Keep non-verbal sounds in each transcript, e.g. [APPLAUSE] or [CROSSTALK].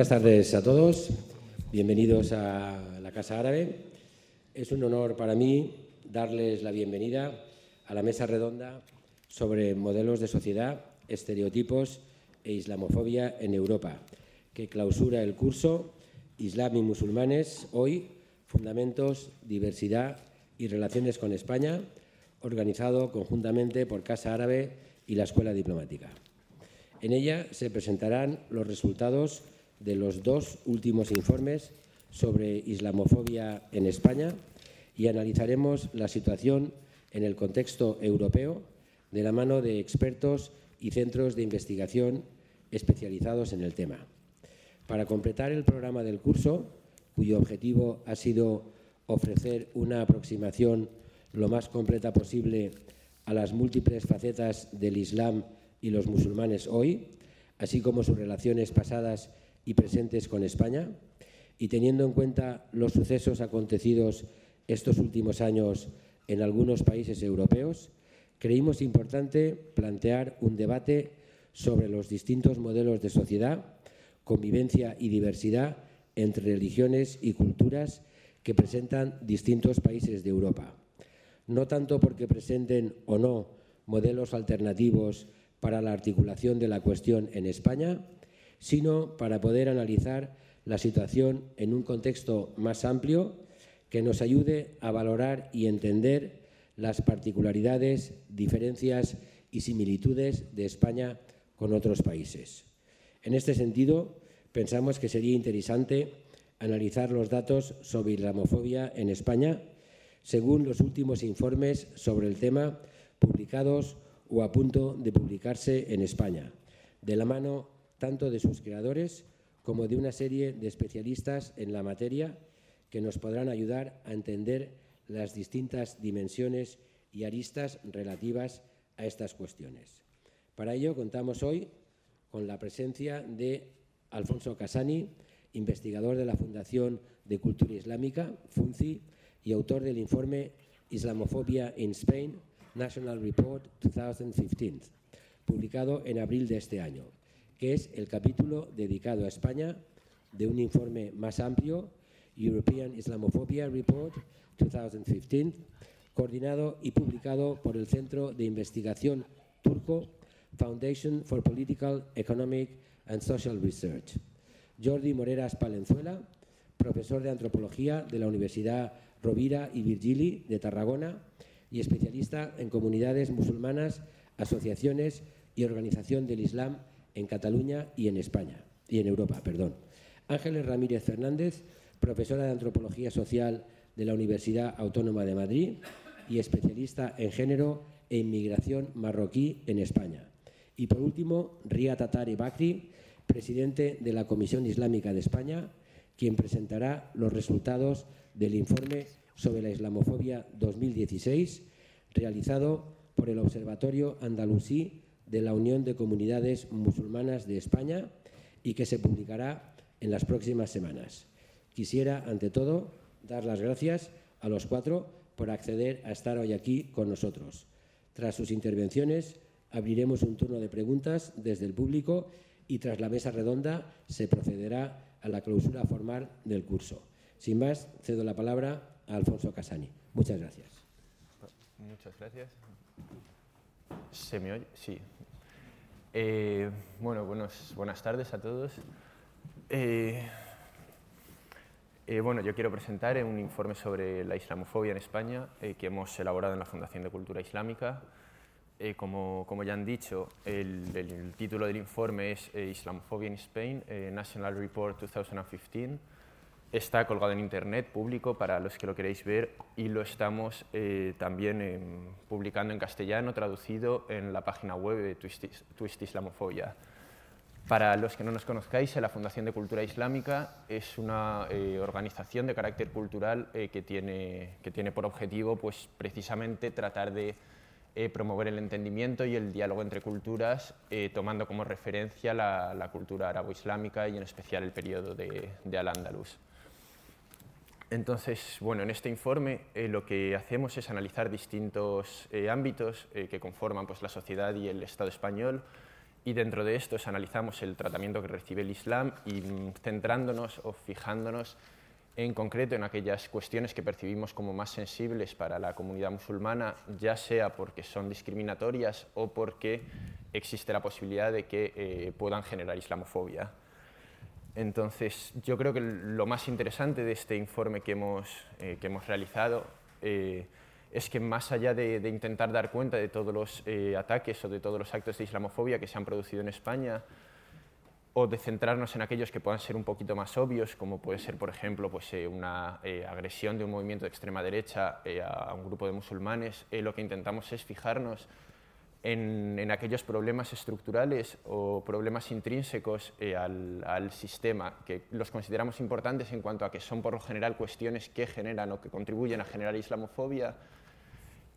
Buenas tardes a todos, bienvenidos a la Casa Árabe. Es un honor para mí darles la bienvenida a la mesa redonda sobre modelos de sociedad, estereotipos e islamofobia en Europa, que clausura el curso Islam y musulmanes hoy, fundamentos, diversidad y relaciones con España, organizado conjuntamente por Casa Árabe y la Escuela Diplomática. En ella se presentarán los resultados de los dos últimos informes sobre islamofobia en España y analizaremos la situación en el contexto europeo de la mano de expertos y centros de investigación especializados en el tema. Para completar el programa del curso, cuyo objetivo ha sido ofrecer una aproximación lo más completa posible a las múltiples facetas del Islam y los musulmanes hoy, así como sus relaciones pasadas y presentes con España, y teniendo en cuenta los sucesos acontecidos estos últimos años en algunos países europeos, creímos importante plantear un debate sobre los distintos modelos de sociedad, convivencia y diversidad entre religiones y culturas que presentan distintos países de Europa. No tanto porque presenten o no modelos alternativos para la articulación de la cuestión en España, sino para poder analizar la situación en un contexto más amplio que nos ayude a valorar y entender las particularidades, diferencias y similitudes de España con otros países. En este sentido, pensamos que sería interesante analizar los datos sobre islamofobia en España según los últimos informes sobre el tema publicados o a punto de publicarse en España, de la mano tanto de sus creadores como de una serie de especialistas en la materia que nos podrán ayudar a entender las distintas dimensiones y aristas relativas a estas cuestiones. Para ello contamos hoy con la presencia de Alfonso Casani, investigador de la Fundación de Cultura Islámica, FUNCI, y autor del informe Islamofobia in Spain, National Report 2015, publicado en abril de este año, que es el capítulo dedicado a España de un informe más amplio, European Islamophobia Report 2015, coordinado y publicado por el Centro de Investigación Turco Foundation for Political, Economic and Social Research. Jordi Moreras Palenzuela, profesor de antropología de la Universidad Rovira y Virgili de Tarragona y especialista en comunidades musulmanas, asociaciones y organización del Islam en Cataluña y en España y en Europa, perdón. Ángeles Ramírez Fernández, profesora de antropología social de la Universidad Autónoma de Madrid y especialista en género e inmigración marroquí en España. Y por último, Ria Tatari Bakri, presidente de la Comisión Islámica de España, quien presentará los resultados del informe sobre la Islamofobia 2016, realizado por el Observatorio Andalusí de la Unión de Comunidades Musulmanas de España y que se publicará en las próximas semanas. Quisiera, ante todo, dar las gracias a los cuatro por acceder a estar hoy aquí con nosotros. Tras sus intervenciones, abriremos un turno de preguntas desde el público y tras la mesa redonda se procederá a la clausura formal del curso. Sin más, cedo la palabra a Alfonso Casani. Muchas gracias. Muchas gracias. ¿Se me oye? Sí. Eh, bueno, buenas tardes a todos. Eh, eh, bueno, yo quiero presentar un informe sobre la islamofobia en España que hemos elaborado en la Fundación de Cultura Islámica. Como, como, ya han dicho, el, el, título del informe es Islamofobia in Spain, National Report 2015 está colgado en internet público para los que lo queréis ver y lo estamos eh, también em, publicando en castellano, traducido en la página web de Twist, Islamofobia. Para los que no nos conozcáis, la Fundación de Cultura Islámica es una eh, organización de carácter cultural eh, que, tiene, que tiene por objetivo pues, precisamente tratar de promover el entendimiento y el diálogo entre culturas, tomando como referencia la, la cultura arabo-islámica y en especial el periodo de, de Al-Ándalus. Entonces, bueno, en este informe eh, lo que hacemos es analizar distintos eh, ámbitos eh, que conforman pues, la sociedad y el Estado español y dentro de estos analizamos el tratamiento que recibe el Islam y mm, centrándonos o fijándonos en concreto en aquellas cuestiones que percibimos como más sensibles para la comunidad musulmana, ya sea porque son discriminatorias o porque existe la posibilidad de que puedan generar islamofobia. Entonces, yo creo que lo más interesante de este informe que hemos, eh, que hemos realizado eh, es que más allá de, intentar dar cuenta de todos los ataques o de todos los actos de islamofobia que se han producido en España, o de centrarnos en aquellos que puedan ser un poquito más obvios, como puede ser, por ejemplo, pues, eh, una eh, agresión de un movimiento de extrema derecha eh, a un grupo de musulmanes, lo que intentamos es fijarnos en, en aquellos problemas estructurales o problemas intrínsecos al, al, sistema, que los consideramos importantes en cuanto a que son por lo general cuestiones que generan o que contribuyen a generar islamofobia,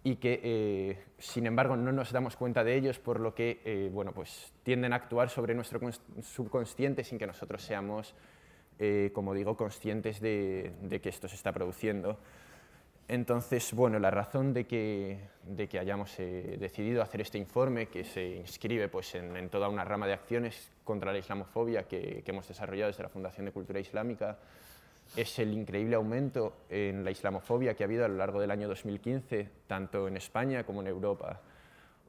y que, eh, sin embargo, no nos damos cuenta de ellos, por lo que eh, bueno, pues, tienden a actuar sobre nuestro subconsciente sin que nosotros seamos, eh, como digo, conscientes de, que esto se está produciendo. Entonces, bueno, la razón de que, de que hayamos decidido hacer este informe, que se inscribe pues, en, toda una rama de acciones contra la islamofobia que, que hemos desarrollado desde la Fundación de Cultura Islámica, es el increíble aumento en la islamofobia que ha habido a lo largo del año 2015, tanto en España como en Europa.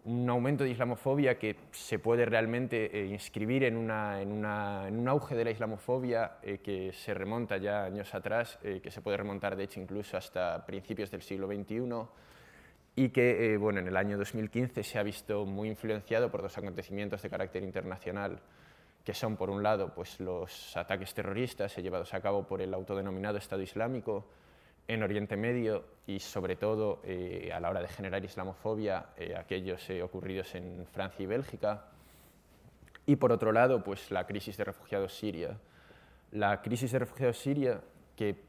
Un aumento de islamofobia que se puede realmente eh, inscribir en, un auge de la islamofobia eh, que se remonta ya años atrás, eh, que se puede remontar de hecho incluso hasta principios del siglo XXI y que bueno, en el año 2015 se ha visto muy influenciado por dos acontecimientos de carácter internacional que son, por un lado, pues, los ataques terroristas llevados a cabo por el autodenominado Estado Islámico en Oriente Medio y, sobre todo, eh, a la hora de generar islamofobia, eh, aquellos eh, ocurridos en Francia y Bélgica. Y, por otro lado, pues, la crisis de refugiados siria. La crisis de refugiados siria, que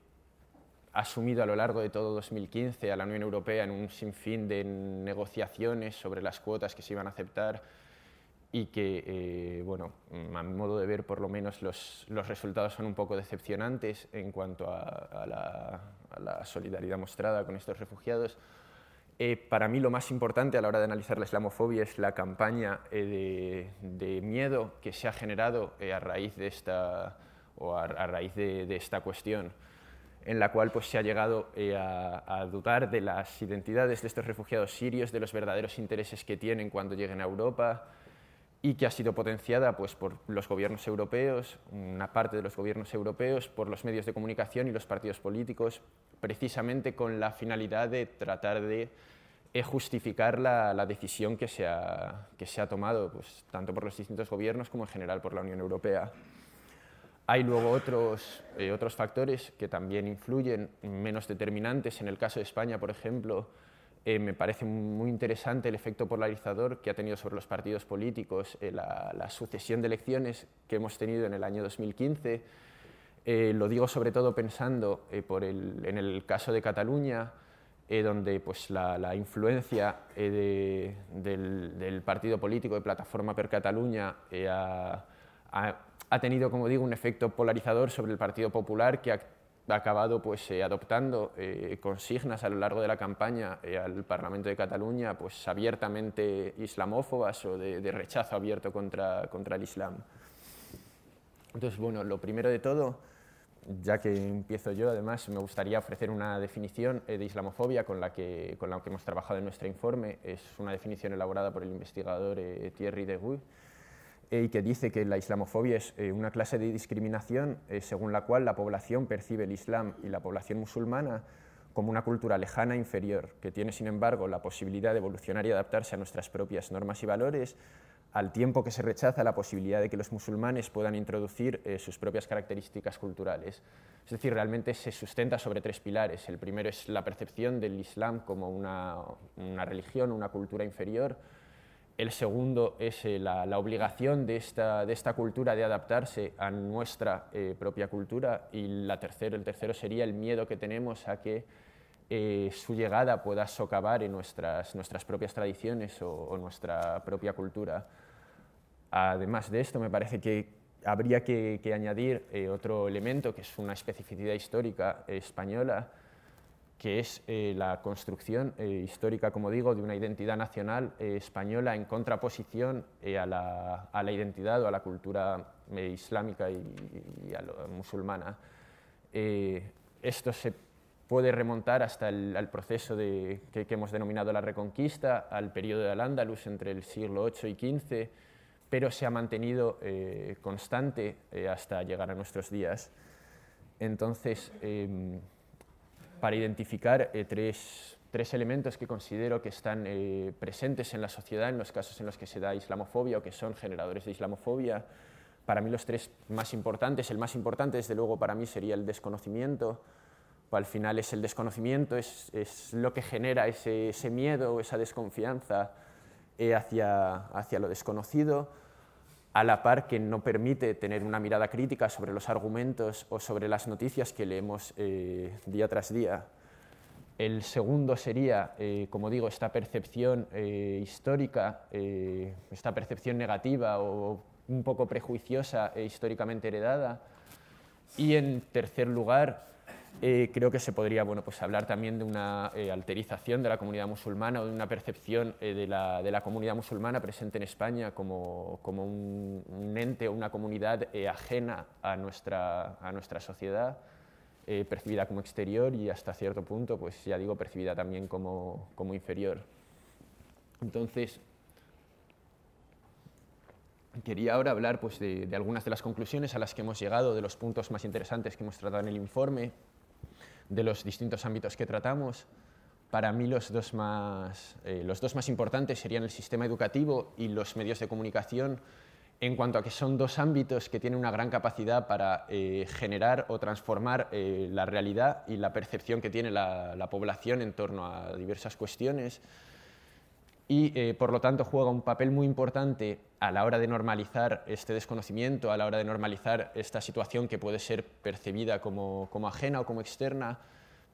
ha asumido a lo largo de todo 2015 a la Unión Europea en un sinfín de negociaciones sobre las cuotas que se iban a aceptar, y que, eh, bueno, a mi modo de ver, por lo menos los, los resultados son un poco decepcionantes en cuanto a, la, solidaridad mostrada con estos refugiados. Eh, para mí lo más importante a la hora de analizar la islamofobia es la campaña eh, de, miedo que se ha generado a raíz de esta, o a, raíz de, esta cuestión en la cual pues, se ha llegado a, a, dudar de las identidades de estos refugiados sirios, de los verdaderos intereses que tienen cuando lleguen a Europa, y que ha sido potenciada pues, por los gobiernos europeos, una parte de los gobiernos europeos, por los medios de comunicación y los partidos políticos, precisamente con la finalidad de tratar de eh, justificar la, decisión que se ha, que se ha tomado, pues, tanto por los distintos gobiernos como en general por la Unión Europea. Hay luego otros, eh, otros factores que también influyen, menos determinantes. En el caso de España, por ejemplo, eh, me parece muy interesante el efecto polarizador que ha tenido sobre los partidos políticos eh, la, sucesión de elecciones que hemos tenido en el año 2015. Eh, lo digo sobre todo pensando por el, en el caso de Cataluña, donde pues, la, influencia del, partido político de Plataforma per Cataluña ha, tenido, como digo, un efecto polarizador sobre el Partido Popular que acabado pues, eh, adoptando eh, consignas a lo largo de la campaña eh, al Parlamento de Cataluña pues, abiertamente islamófobas o de, rechazo abierto contra, contra, el Islam. Entonces, bueno, lo primero de todo, ya que empiezo yo, además, me gustaría ofrecer una definición de islamofobia con la, que, con la que hemos trabajado en nuestro informe. Es una definición elaborada por el investigador Thierry Deguy y que dice que la islamofobia es eh, una clase de discriminación eh, según la cual la población percibe el Islam y la población musulmana como una cultura lejana e inferior, que tiene sin embargo la posibilidad de evolucionar y adaptarse a nuestras propias normas y valores, al tiempo que se rechaza la posibilidad de que los musulmanes puedan introducir eh, sus propias características culturales. Es decir, realmente se sustenta sobre tres pilares. El primero es la percepción del Islam como una, una religión, una cultura inferior, el segundo es eh, la, obligación de esta, de esta, cultura de adaptarse a nuestra eh, propia cultura y la tercero, el tercero sería el miedo que tenemos a que eh, su llegada pueda socavar en nuestras, nuestras propias tradiciones o, nuestra propia cultura. Además de esto, me parece que habría que, que añadir otro elemento que es una especificidad histórica española, que es la construcción histórica, como digo, de una identidad nacional española en contraposición a la, a, la, identidad o a la cultura islámica y, a la musulmana. esto se puede remontar hasta el proceso de, que, hemos denominado la Reconquista, al periodo de Al-Ándalus entre el siglo VIII y XV, pero se ha mantenido eh, constante eh, hasta llegar a nuestros días. Entonces, em, para identificar eh, tres, tres, elementos que considero que están presentes en la sociedad en los casos en los que se da islamofobia o que son generadores de islamofobia, para mí los tres más importantes, el más importante desde luego para mí sería el desconocimiento, al final es el desconocimiento, es, es lo que genera ese, ese miedo, esa desconfianza eh, hacia, hacia lo desconocido, a la par que no permite tener una mirada crítica sobre los argumentos o sobre las noticias que leemos eh, día tras día. El segundo sería, eh, como digo, esta percepción histórica, esta percepción negativa o un poco prejuiciosa e históricamente heredada. Y en tercer lugar, eh, creo que se podría bueno, pues hablar también de una eh, alterización de la comunidad musulmana o de una percepción eh, de, la, de, la, comunidad musulmana presente en España como, como un, ente o una comunidad ajena a nuestra, a nuestra sociedad, percibida como exterior y hasta cierto punto, pues ya digo, percibida también como, como inferior. Entonces, quería ahora hablar pues, de, de algunas de las conclusiones a las que hemos llegado, de los puntos más interesantes que hemos tratado en el informe de los distintos ámbitos que tratamos. Para mí los dos, más, eh, los dos más importantes serían el sistema educativo y los medios de comunicación, en cuanto a que son dos ámbitos que tienen una gran capacidad para eh, generar o transformar eh, la realidad y la percepción que tiene la, la población en torno a diversas cuestiones y por lo tanto juega un papel muy importante a la hora de normalizar este desconocimiento, a la hora de normalizar esta situación que puede ser percibida como, como ajena o como externa,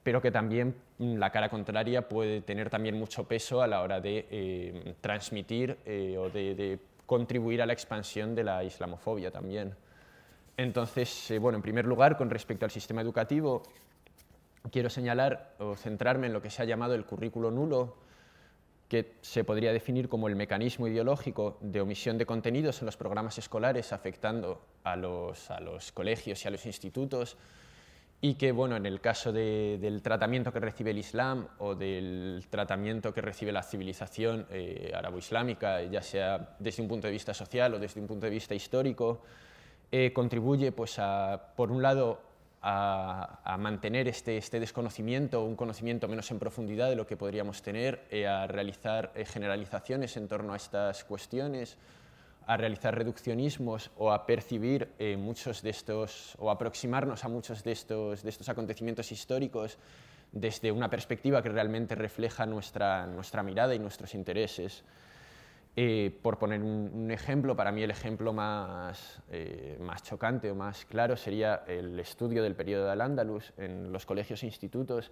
pero que también mm, la cara contraria puede tener también mucho peso a la hora de eh, transmitir eh, o de, contribuir a la expansión de la islamofobia también. Entonces, eh, bueno, en primer lugar, con respecto al sistema educativo, quiero señalar o centrarme en lo que se ha llamado el currículo nulo, que se podría definir como el mecanismo ideológico de omisión de contenidos en los programas escolares afectando a los, a los colegios y a los institutos y que, bueno, en el caso del tratamiento que recibe el Islam o del tratamiento que recibe la civilización eh, arabo-islámica, ya sea desde un punto de vista social o desde un punto de vista histórico, eh, contribuye, pues, a, por un lado, a, mantener este, este, desconocimiento, un conocimiento menos en profundidad de lo que podríamos tener, eh, a realizar eh, generalizaciones en torno a estas cuestiones, a realizar reduccionismos o a percibir eh, muchos de estos, o aproximarnos a muchos de estos, de estos acontecimientos históricos desde una perspectiva que realmente refleja nuestra, nuestra mirada y nuestros intereses. Eh, por poner un, ejemplo, para mí el ejemplo más, eh, más chocante o más claro sería el estudio del periodo de Al-Ándalus en los colegios e institutos,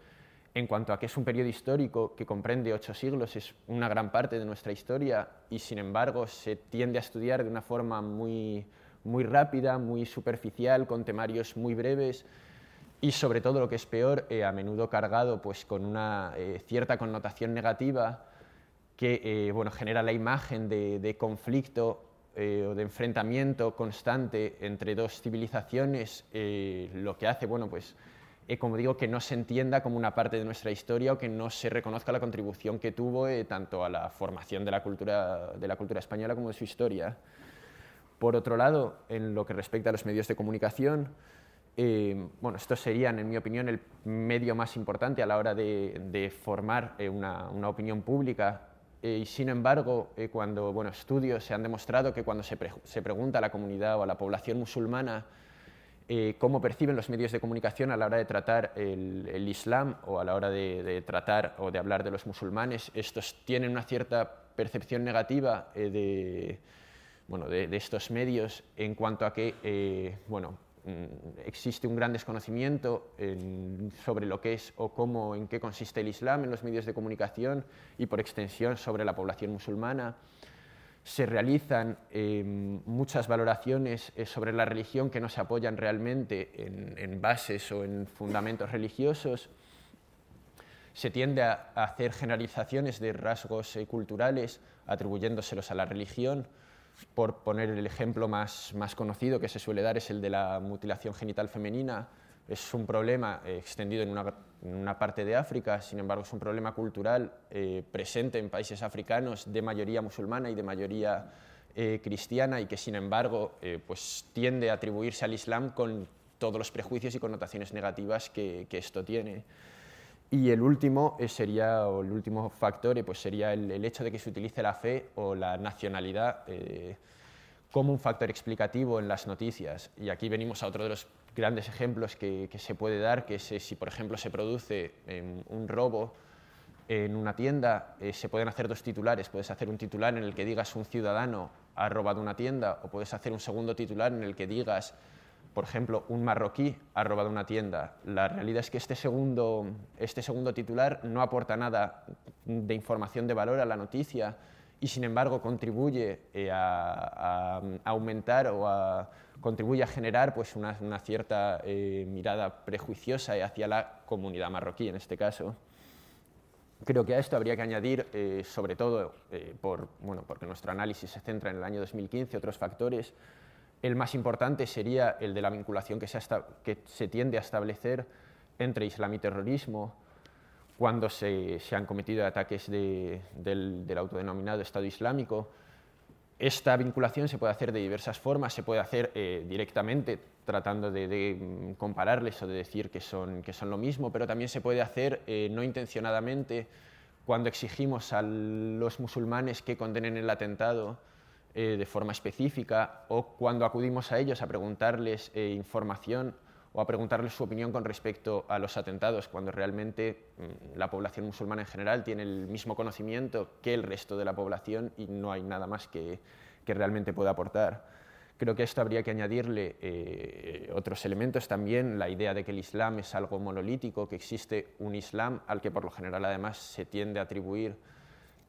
en cuanto a que es un periodo histórico que comprende ocho siglos, es una gran parte de nuestra historia y sin embargo se tiende a estudiar de una forma muy, muy rápida, muy superficial, con temarios muy breves y sobre todo lo que es peor, eh, a menudo cargado pues, con una cierta connotación negativa que eh, bueno, genera la imagen de, conflicto eh, o de enfrentamiento constante entre dos civilizaciones, eh, lo que hace, bueno, pues, como digo, que no se entienda como una parte de nuestra historia o que no se reconozca la contribución que tuvo tanto a la formación de la, cultura, de la cultura española como de su historia. Por otro lado, en lo que respecta a los medios de comunicación, bueno, estos serían, en mi opinión, el medio más importante a la hora de, formar una, una, opinión pública eh, y sin embargo, eh, cuando bueno, estudios se han demostrado que cuando se, pregunta a la comunidad o a la población musulmana eh, cómo perciben los medios de comunicación a la hora de tratar el, Islam o a la hora de, tratar o de hablar de los musulmanes, estos tienen una cierta percepción negativa de, bueno, de, estos medios en cuanto a que bueno, existe un gran desconocimiento sobre lo que es o cómo, en qué consiste el Islam en los medios de comunicación y por extensión sobre la población musulmana. Se realizan em, muchas valoraciones eh, sobre la religión que no se apoyan realmente en, bases o en fundamentos religiosos. se tiende a, hacer generalizaciones de rasgos eh, culturales atribuyéndoselos a la religión. Por poner el ejemplo más, más conocido que se suele dar es el de la mutilación genital femenina. Es un problema eh, extendido en una, en una, parte de África, sin embargo es un problema cultural eh, presente en países africanos de mayoría musulmana y de mayoría cristiana y que sin embargo pues, tiende a atribuirse al Islam con todos los prejuicios y connotaciones negativas que, que esto tiene. Y el último eh, sería, el último factor eh, pues sería el, hecho de que se utilice la fe o la nacionalidad eh, como un factor explicativo en las noticias. Y aquí venimos a otro de los grandes ejemplos que, que se puede dar, que es si, por ejemplo, se produce un robo en una tienda, se pueden hacer dos titulares. Puedes hacer un titular en el que digas un ciudadano ha robado una tienda, o puedes hacer un segundo titular en el que digas por ejemplo, un marroquí ha robado una tienda. La realidad es que este segundo, este segundo titular no aporta nada de información de valor a la noticia y, sin embargo, contribuye eh, a, aumentar o a, contribuye a generar pues, una, cierta eh, mirada prejuiciosa hacia la comunidad marroquí, en este caso. Creo que a esto habría que añadir, eh, sobre todo, por, bueno, porque nuestro análisis se centra en el año 2015, otros factores, el más importante sería el de la vinculación que se, tiende a establecer entre Islam y terrorismo cuando se, han cometido ataques del, autodenominado Estado Islámico. Esta vinculación se puede hacer de diversas formas, se puede hacer eh, directamente tratando de, mm, compararles o de decir que son, lo mismo, pero también se puede hacer eh, no intencionadamente cuando exigimos a los musulmanes que condenen el atentado eh, de forma específica o cuando acudimos a ellos a preguntarles eh, información o a preguntarles su opinión con respecto a los atentados, cuando realmente mm, la población musulmana en general tiene el mismo conocimiento que el resto de la población y no hay nada más que, que realmente pueda aportar. Creo que a esto habría que añadirle eh, otros elementos también, la idea de que el Islam es algo monolítico, que existe un Islam al que por lo general además se tiende a atribuir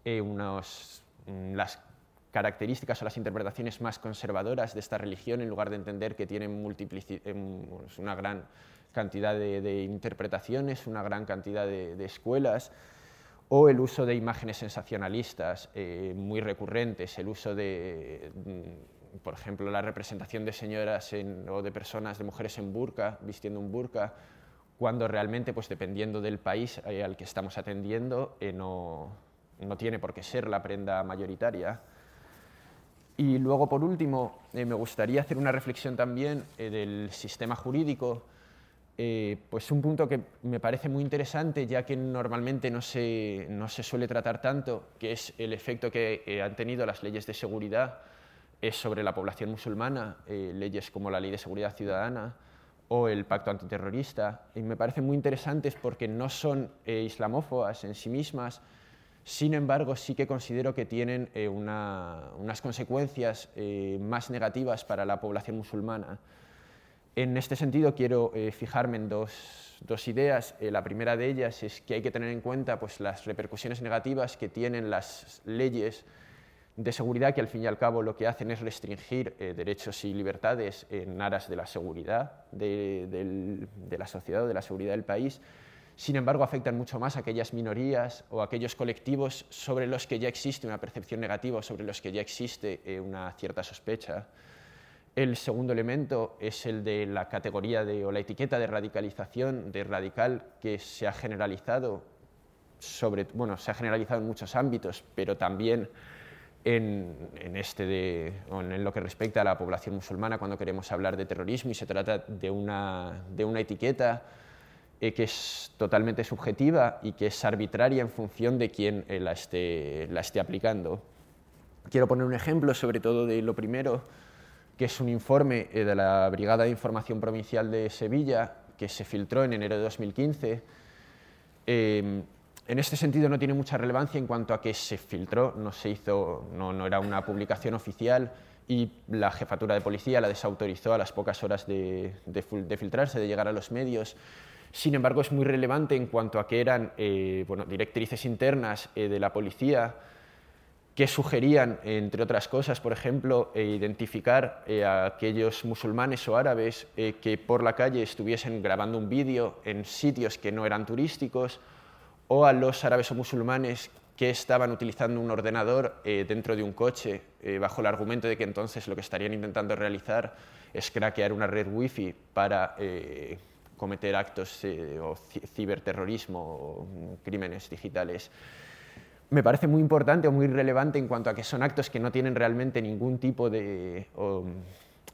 unos, mm, las características o las interpretaciones más conservadoras de esta religión en lugar de entender que tienen em, pues, una gran cantidad de, interpretaciones, una gran cantidad de, escuelas, o el uso de imágenes sensacionalistas eh, muy recurrentes, el uso de, mm, por ejemplo, la representación de señoras o de personas, de mujeres en burka, vistiendo un burka, cuando realmente, pues dependiendo del país eh, al que estamos atendiendo, eh, no, no tiene por qué ser la prenda mayoritaria. Y luego, por último, eh, me gustaría hacer una reflexión también eh, del sistema jurídico, eh, pues un punto que me parece muy interesante, ya que normalmente no se, no se suele tratar tanto, que es el efecto que han tenido las leyes de seguridad sobre la población musulmana, leyes como la Ley de Seguridad Ciudadana o el Pacto Antiterrorista. Y me parecen muy interesantes porque no son islamófobas en sí mismas, sin embargo, sí que considero que tienen eh, unas consecuencias eh, más negativas para la población musulmana. En este sentido, quiero eh, fijarme en dos, ideas. la primera de ellas es que hay que tener en cuenta pues, las repercusiones negativas que tienen las leyes de seguridad, que al fin y al cabo lo que hacen es restringir derechos y libertades en aras de la seguridad de, de la sociedad o de la seguridad del país sin embargo, afectan mucho más a aquellas minorías o aquellos colectivos sobre los que ya existe una percepción negativa, sobre los que ya existe eh, una cierta sospecha. El segundo elemento es el de la categoría de, o la etiqueta de radicalización, de radical, que se ha generalizado, sobre, bueno, se ha generalizado en muchos ámbitos, pero también en, este de, en lo que respecta a la población musulmana cuando queremos hablar de terrorismo y se trata de una, de una etiqueta eh, que es totalmente subjetiva y que es arbitraria en función de quién eh, la, esté, la esté aplicando. Quiero poner un ejemplo sobre todo de lo primero, que es un informe eh, de la Brigada de Información Provincial de Sevilla, que se filtró en enero de 2015. en este sentido no tiene mucha relevancia en cuanto a que se filtró, no, se hizo, no, no era una publicación oficial y la jefatura de policía la desautorizó a las pocas horas de, de filtrarse, de llegar a los medios. Sin embargo, es muy relevante en cuanto a que eran eh, directrices internas eh, de la policía que sugerían, entre otras cosas, por ejemplo, eh, identificar a aquellos musulmanes o árabes que por la calle estuviesen grabando un vídeo en sitios que no eran turísticos o a los árabes o musulmanes que estaban utilizando un ordenador dentro de un coche bajo el argumento de que entonces lo que estarían intentando realizar es craquear una red wifi para cometer actos o ciberterrorismo o crímenes digitales. Me parece muy importante o muy relevante en cuanto a que son actos que no tienen realmente ningún tipo de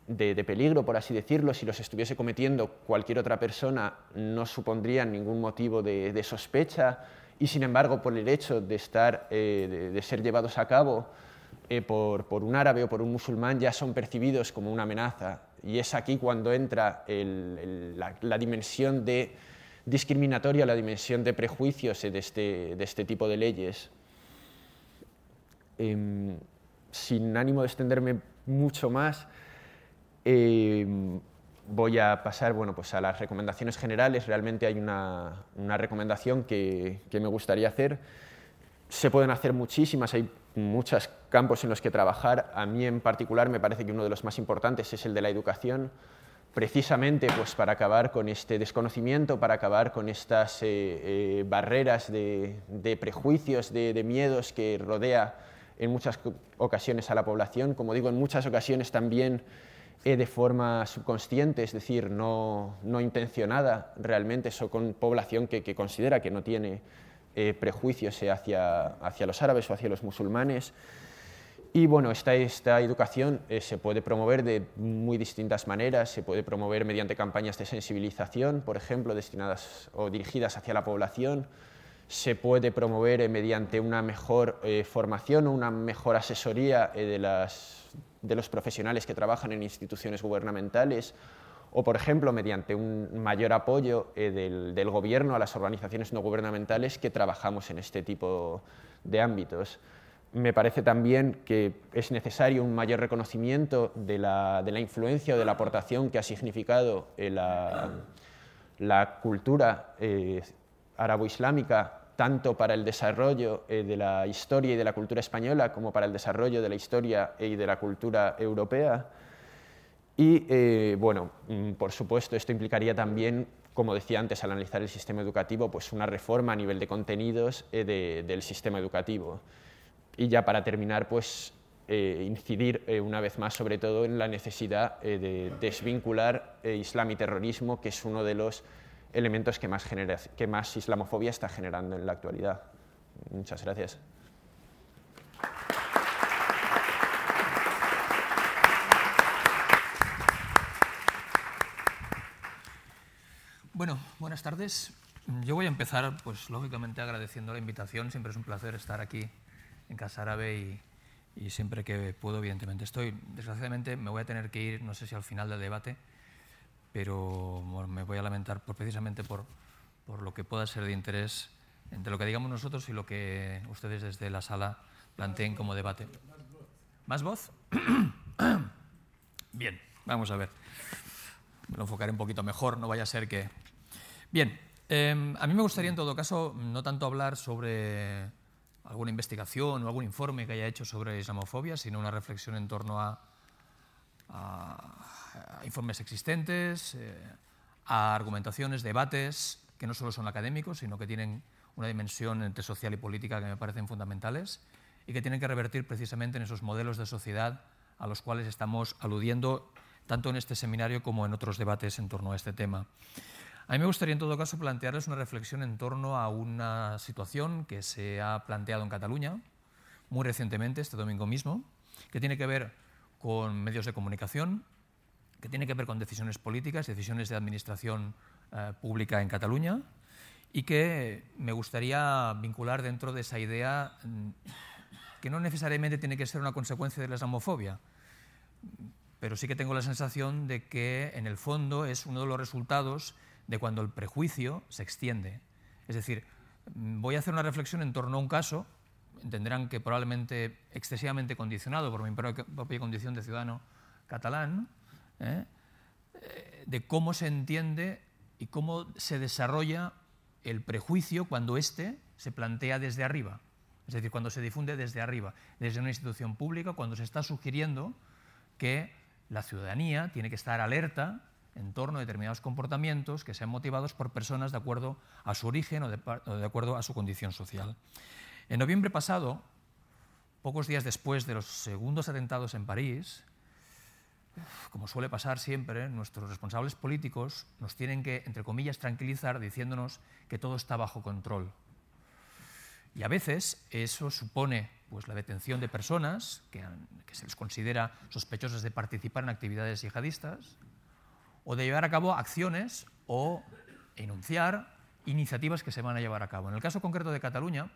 de, peligro, por así decirlo, si los estuviese cometiendo cualquier otra persona, no supondrían ningún motivo de, sospecha y, sin embargo, por el hecho de, estar, eh, de, ser llevados a cabo eh, por, un árabe o por un musulmán, ya son percibidos como una amenaza. Y es aquí cuando entra la, dimensión de discriminatoria, la dimensión de prejuicios de este, de este tipo de leyes. Em, sin ánimo de extenderme mucho más, Em, voy a pasar bueno, pues a las recomendaciones generales. Realmente hay una, recomendación que, me gustaría hacer. Se pueden hacer muchísimas, hay muchos campos en los que trabajar. A mí en particular me parece que uno de los más importantes es el de la educación, precisamente pues, para acabar con este desconocimiento, para acabar con estas eh, eh, barreras de, prejuicios, de, miedos que rodea en muchas ocasiones a la población. Como digo, en muchas ocasiones también eh, de forma subconsciente, es decir, no, no intencionada realmente, eso con población que considera que no tiene eh, prejuicios eh, hacia, hacia, los árabes o hacia los musulmanes. Y bueno, esta, esta educación se puede promover de muy distintas maneras, se puede promover mediante campañas de sensibilización, por ejemplo, destinadas o dirigidas hacia la población, se puede promover mediante una mejor formación o una mejor asesoría de las de los profesionales que trabajan en instituciones gubernamentales o, por ejemplo, mediante un mayor apoyo eh, del, gobierno a las organizaciones no gubernamentales que trabajamos en este tipo de ámbitos. Me parece también que es necesario un mayor reconocimiento de la, influencia o de la aportación que ha significado eh, la, cultura eh, árabo-islámica tanto para el desarrollo eh, de la historia y de la cultura española como para el desarrollo de la historia y de la cultura europea. Y, eh, bueno, mm, por supuesto, esto implicaría también, como decía antes, al analizar el sistema educativo, pues una reforma a nivel de contenidos eh, del sistema educativo. Y ya para terminar, pues incidir una vez más sobre todo en la necesidad de desvincular Islam y terrorismo, que es uno de los elementos que más, genera, que más islamofobia está generando en la actualidad. Muchas gracias. Bueno, buenas tardes. Yo voy a empezar, pues lógicamente agradeciendo la invitación. Siempre es un placer estar aquí en Casa Árabe y, siempre que puedo, evidentemente estoy. Desgraciadamente me voy a tener que ir, no sé si al final del debate, pero me voy a lamentar precisamente por, por lo que pueda ser de interés entre lo que digamos nosotros y lo que ustedes desde la sala planteen como debate. ¿Más voz? [CLEARS THROAT] Bien, vamos a ver. Lo enfocaré un poquito mejor, no vaya a ser que... Bien, em, a mí me gustaría en todo caso no tanto hablar sobre alguna investigación o algún informe que haya hecho sobre islamofobia, sino una reflexión en torno a a informes existentes, eh, a argumentaciones, debates que no solo son académicos, sino que tienen una dimensión entre social y política que me parecen fundamentales y que tienen que revertir precisamente en esos modelos de sociedad a los cuales estamos aludiendo tanto en este seminario como en otros debates en torno a este tema. A mí me gustaría en todo caso plantearles una reflexión en torno a una situación que se ha planteado en Cataluña muy recientemente, este domingo mismo, que tiene que ver con medios de comunicación, que tiene que ver con decisiones políticas, decisiones de administración eh, pública en Cataluña, y que me gustaría vincular dentro de esa idea mm, que no necesariamente tiene que ser una consecuencia de la islamofobia, pero sí que tengo la sensación de que en el fondo es uno de los resultados de cuando el prejuicio se extiende. Es decir, mm, voy a hacer una reflexión en torno a un caso, entenderán que probablemente excesivamente condicionado por mi propia condición de ciudadano catalán, ¿eh? Eh, de cómo se entiende y cómo se desarrolla el prejuicio cuando éste se plantea desde arriba, es decir, cuando se difunde desde arriba, desde una institución pública, cuando se está sugiriendo que la ciudadanía tiene que estar alerta en torno a determinados comportamientos que sean motivados por personas de acuerdo a su origen o de, acuerdo a su condición social. En noviembre pasado, pocos días después de los segundos atentados en París, como suele pasar siempre, nuestros responsables políticos nos tienen que, entre comillas, tranquilizar diciéndonos que todo está bajo control. Y a veces eso supone pues, la detención de personas que, se les considera sospechosas de participar en actividades yihadistas o de llevar a cabo acciones o enunciar iniciativas que se van a llevar a cabo. En el caso concreto de Cataluña,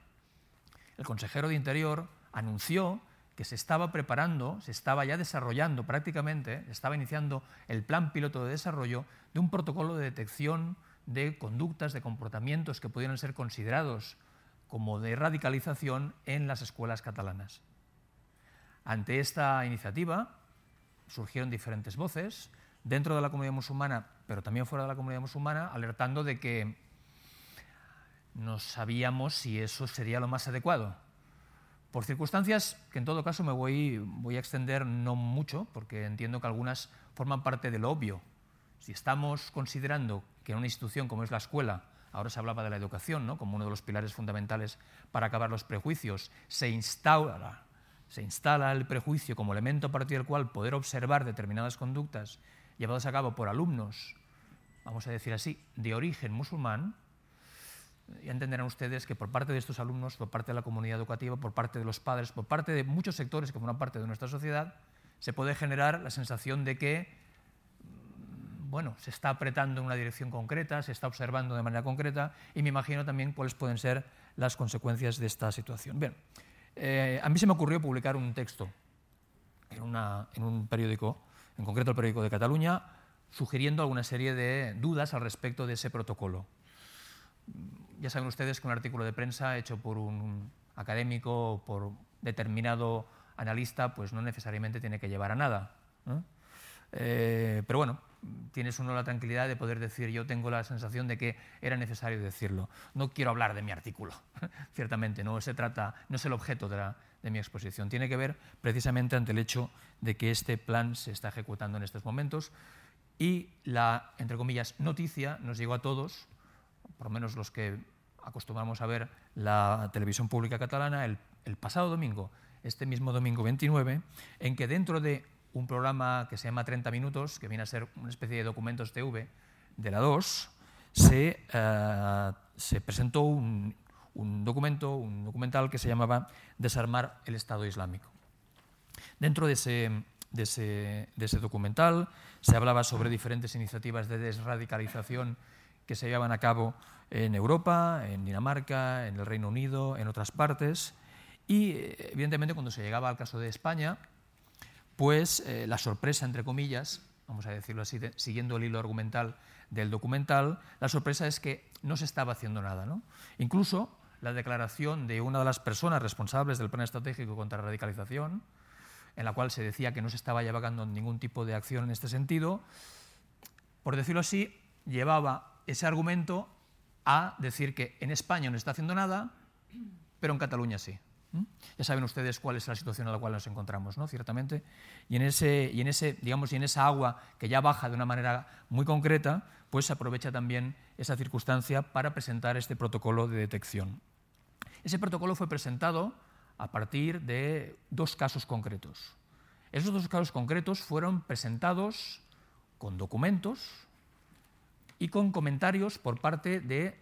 el consejero de Interior anunció que se estaba preparando, se estaba ya desarrollando prácticamente, estaba iniciando el plan piloto de desarrollo de un protocolo de detección de conductas, de comportamientos que pudieran ser considerados como de radicalización en las escuelas catalanas. Ante esta iniciativa surgieron diferentes voces dentro de la comunidad musulmana, pero también fuera de la comunidad musulmana, alertando de que no sabíamos si eso sería lo más adecuado por circunstancias que en todo caso me voy, voy, a extender no mucho, porque entiendo que algunas forman parte de lo obvio. Si estamos considerando que en una institución como es la escuela, ahora se hablaba de la educación ¿no? como uno de los pilares fundamentales para acabar los prejuicios, se instaura, se instala el prejuicio como elemento a partir del cual poder observar determinadas conductas llevadas a cabo por alumnos, vamos a decir así, de origen musulmán, ya entenderán ustedes que por parte de estos alumnos, por parte de la comunidad educativa, por parte de los padres, por parte de muchos sectores que forman parte de nuestra sociedad, se puede generar la sensación de que bueno, se está apretando en una dirección concreta, se está observando de manera concreta y me imagino también cuáles pueden ser las consecuencias de esta situación. Bien, eh, a mí se me ocurrió publicar un texto en, un periódico, en concreto el periódico de Cataluña, sugiriendo alguna serie de dudas al respecto de ese protocolo ya saben ustedes que un artículo de prensa hecho por un académico o por determinado analista, pues no necesariamente tiene que llevar a nada. Eh, pero bueno, tienes uno la tranquilidad de poder decir, yo tengo la sensación de que era necesario decirlo. No quiero hablar de mi artículo, [LAUGHS] ciertamente, no se trata, no es el objeto de, de mi exposición. Tiene que ver precisamente ante el hecho de que este plan se está ejecutando en estos momentos y la, entre comillas, noticia nos llegó a todos por lo menos los que acostumbramos a ver la televisión pública catalana, el, pasado domingo, este mismo domingo 29, en que dentro de un programa que se llama 30 minutos, que viene a ser una especie de documentos TV de la 2, se, eh, se presentó un, documento, un documental que se llamaba Desarmar el Estado Islámico. Dentro de de ese documental se hablaba sobre diferentes iniciativas de desradicalización que se llevaban a cabo en Europa, en Dinamarca, en el Reino Unido, en otras partes. Y, eh, evidentemente, cuando se llegaba al caso de España, pues la sorpresa, entre comillas, vamos a decirlo así, siguiendo el hilo argumental del documental, la sorpresa es que no se estaba haciendo nada. ¿no? Incluso la declaración de una de las personas responsables del Plan Estratégico contra la Radicalización, en la cual se decía que no se estaba llevando ningún tipo de acción en este sentido, por decirlo así, llevaba ese argumento a decir que en España no está haciendo nada, pero en Cataluña sí. Ya saben ustedes cuál es la situación en la cual nos encontramos, ¿no? ciertamente. Y en, ese, y, en ese, digamos, y en esa agua que ya baja de una manera muy concreta, pues se aprovecha también esa circunstancia para presentar este protocolo de detección. Ese protocolo fue presentado a partir de dos casos concretos. Esos dos casos concretos fueron presentados con documentos, y con comentarios por parte de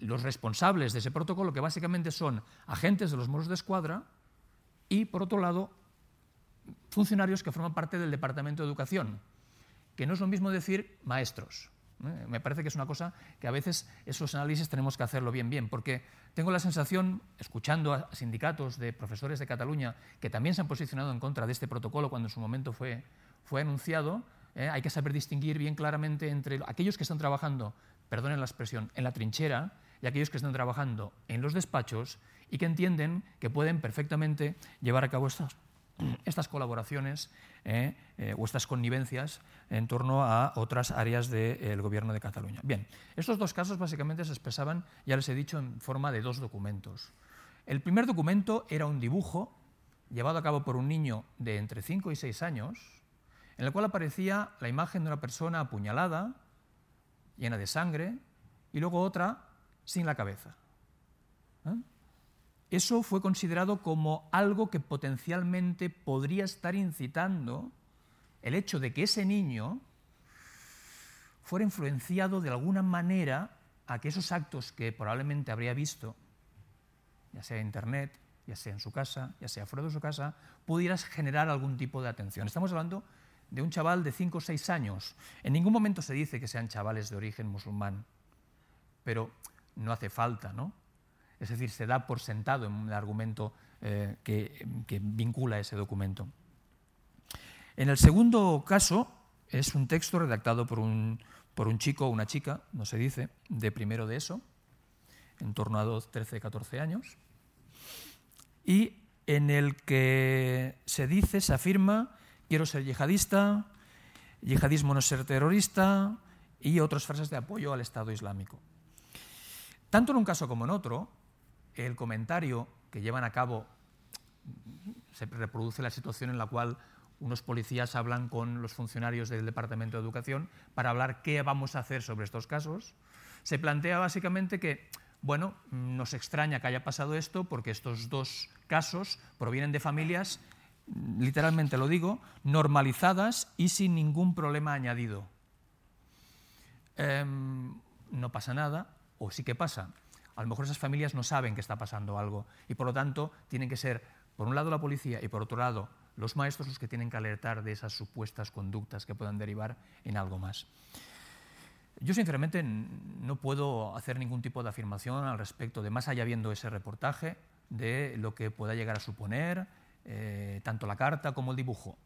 los responsables de ese protocolo, que básicamente son agentes de los muros de escuadra y, por otro lado, funcionarios que forman parte del Departamento de Educación, que no es lo mismo decir maestros. ¿eh? Me parece que es una cosa que a veces esos análisis tenemos que hacerlo bien, bien, porque tengo la sensación, escuchando a sindicatos de profesores de Cataluña que también se han posicionado en contra de este protocolo cuando en su momento fue, fue anunciado, ¿eh? hay que saber distinguir bien claramente entre aquellos que están trabajando, perdonen la expresión, en la trinchera y aquellos que están trabajando en los despachos y que entienden que pueden perfectamente llevar a cabo estas, estas colaboraciones ¿eh? Eh, o estas connivencias en torno a otras áreas del Gobierno de Cataluña. Bien, estos dos casos básicamente se expresaban, ya les he dicho, en forma de dos documentos. El primer documento era un dibujo llevado a cabo por un niño de entre 5 y 6 años, en el cual aparecía la imagen de una persona apuñalada, llena de sangre, y luego otra sin la cabeza. ¿Eh? Eso fue considerado como algo que potencialmente podría estar incitando el hecho de que ese niño fuera influenciado de alguna manera a que esos actos que probablemente habría visto, ya sea en Internet, ya sea en su casa, ya sea fuera de su casa, pudieras generar algún tipo de atención. Estamos hablando de un chaval de 5 o 6 años. En ningún momento se dice que sean chavales de origen musulmán, pero no hace falta, ¿no? Es decir, se da por sentado en el argumento eh, que, que vincula ese documento. En el segundo caso, es un texto redactado por un, por un chico o una chica, no se dice, de primero de eso, en torno a 12, 13, 14 años, y en el que se dice, se afirma, quiero ser yihadista, yihadismo no es ser terrorista, y otras frases de apoyo al Estado Islámico. Tanto en un caso como en otro, el comentario que llevan a cabo se reproduce la situación en la cual unos policías hablan con los funcionarios del Departamento de Educación para hablar qué vamos a hacer sobre estos casos. Se plantea básicamente que, bueno, nos extraña que haya pasado esto porque estos dos casos provienen de familias, literalmente lo digo, normalizadas y sin ningún problema añadido. Em, no pasa nada, o sí que pasa. A lo mejor esas familias no saben que está pasando algo y por lo tanto tienen que ser, por un lado, la policía y por otro lado, los maestros los que tienen que alertar de esas supuestas conductas que puedan derivar en algo más. Yo sinceramente no puedo hacer ningún tipo de afirmación al respecto de, más allá viendo ese reportaje, de lo que pueda llegar a suponer eh, tanto la carta como el dibujo.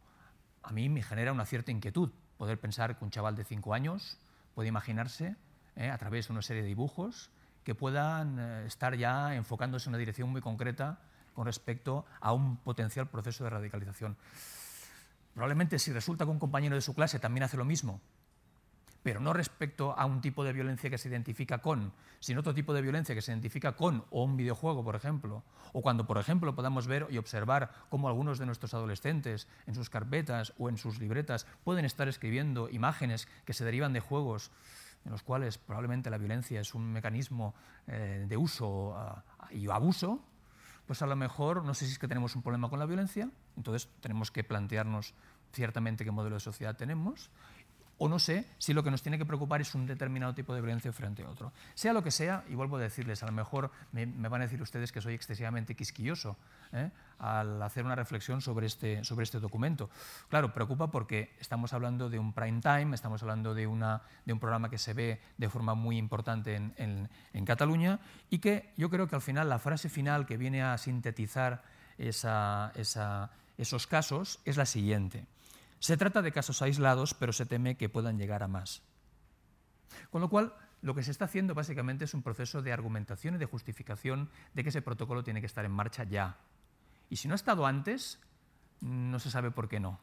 A mí me genera una cierta inquietud poder pensar que un chaval de cinco años puede imaginarse, eh, a través de una serie de dibujos, que puedan eh, estar ya enfocándose en una dirección muy concreta con respecto a un potencial proceso de radicalización. Probablemente si resulta que un compañero de su clase también hace lo mismo, pero no respecto a un tipo de violencia que se identifica con, sino otro tipo de violencia que se identifica con o un videojuego, por ejemplo, o cuando, por ejemplo, podamos ver y observar cómo algunos de nuestros adolescentes en sus carpetas o en sus libretas pueden estar escribiendo imágenes que se derivan de juegos en los cuales probablemente la violencia es un mecanismo eh, de uso uh, y abuso, pues a lo mejor no sé si es que tenemos un problema con la violencia, entonces tenemos que plantearnos ciertamente qué modelo de sociedad tenemos o no sé si lo que nos tiene que preocupar es un determinado tipo de violencia frente a otro. Sea lo que sea, y vuelvo a decirles, a lo mejor me, van a decir ustedes que soy excesivamente quisquilloso ¿eh? al hacer una reflexión sobre este, sobre este documento. Claro, preocupa porque estamos hablando de un prime time, estamos hablando de, una, de un programa que se ve de forma muy importante en, en, Cataluña y que yo creo que al final la frase final que viene a sintetizar esos casos es la siguiente. Se trata de casos aislados, pero se teme que puedan llegar a más. Con lo cual, lo que se está haciendo básicamente es un proceso de argumentación y de justificación de que ese protocolo tiene que estar en marcha ya. Y si no ha estado antes, no se sabe por qué no.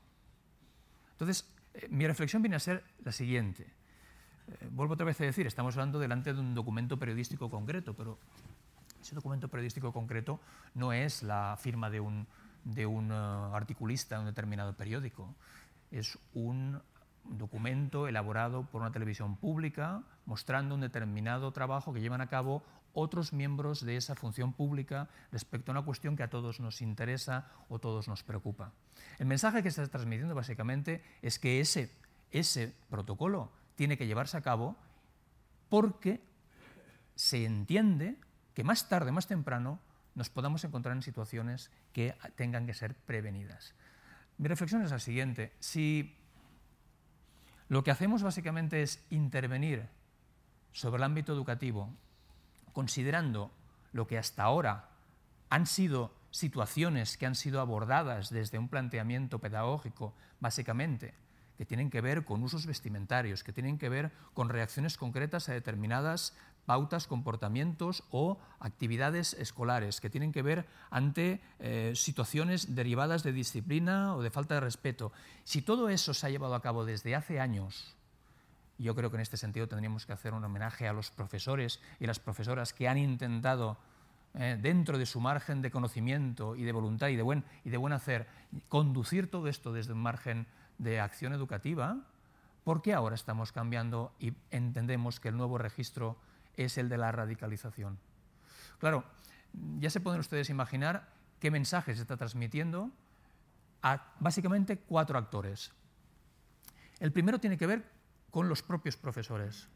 Entonces, eh, mi reflexión viene a ser la siguiente. Eh, vuelvo otra vez a decir, estamos hablando delante de un documento periodístico concreto, pero ese documento periodístico concreto no es la firma de un, de un eh, articulista en un determinado periódico es un documento elaborado por una televisión pública mostrando un determinado trabajo que llevan a cabo otros miembros de esa función pública respecto a una cuestión que a todos nos interesa o todos nos preocupa. El mensaje que está transmitiendo básicamente es que ese, ese protocolo tiene que llevarse a cabo porque se entiende que más tarde, más temprano, nos podamos encontrar en situaciones que tengan que ser prevenidas. Mi reflexión es la siguiente. Si lo que hacemos básicamente es intervenir sobre el ámbito educativo, considerando lo que hasta ahora han sido situaciones que han sido abordadas desde un planteamiento pedagógico, básicamente, que tienen que ver con usos vestimentarios, que tienen que ver con reacciones concretas a determinadas pautas, comportamientos o actividades escolares que tienen que ver ante eh, situaciones derivadas de disciplina o de falta de respeto. Si todo eso se ha llevado a cabo desde hace años, yo creo que en este sentido tendríamos que hacer un homenaje a los profesores y las profesoras que han intentado, eh, dentro de su margen de conocimiento y de voluntad y de, buen, y de buen hacer, conducir todo esto desde un margen de acción educativa, ¿por qué ahora estamos cambiando y entendemos que el nuevo registro es el de la radicalización? Claro, ya se pueden ustedes imaginar qué mensaje se está transmitiendo a básicamente cuatro actores. El primero tiene que ver con los propios profesores.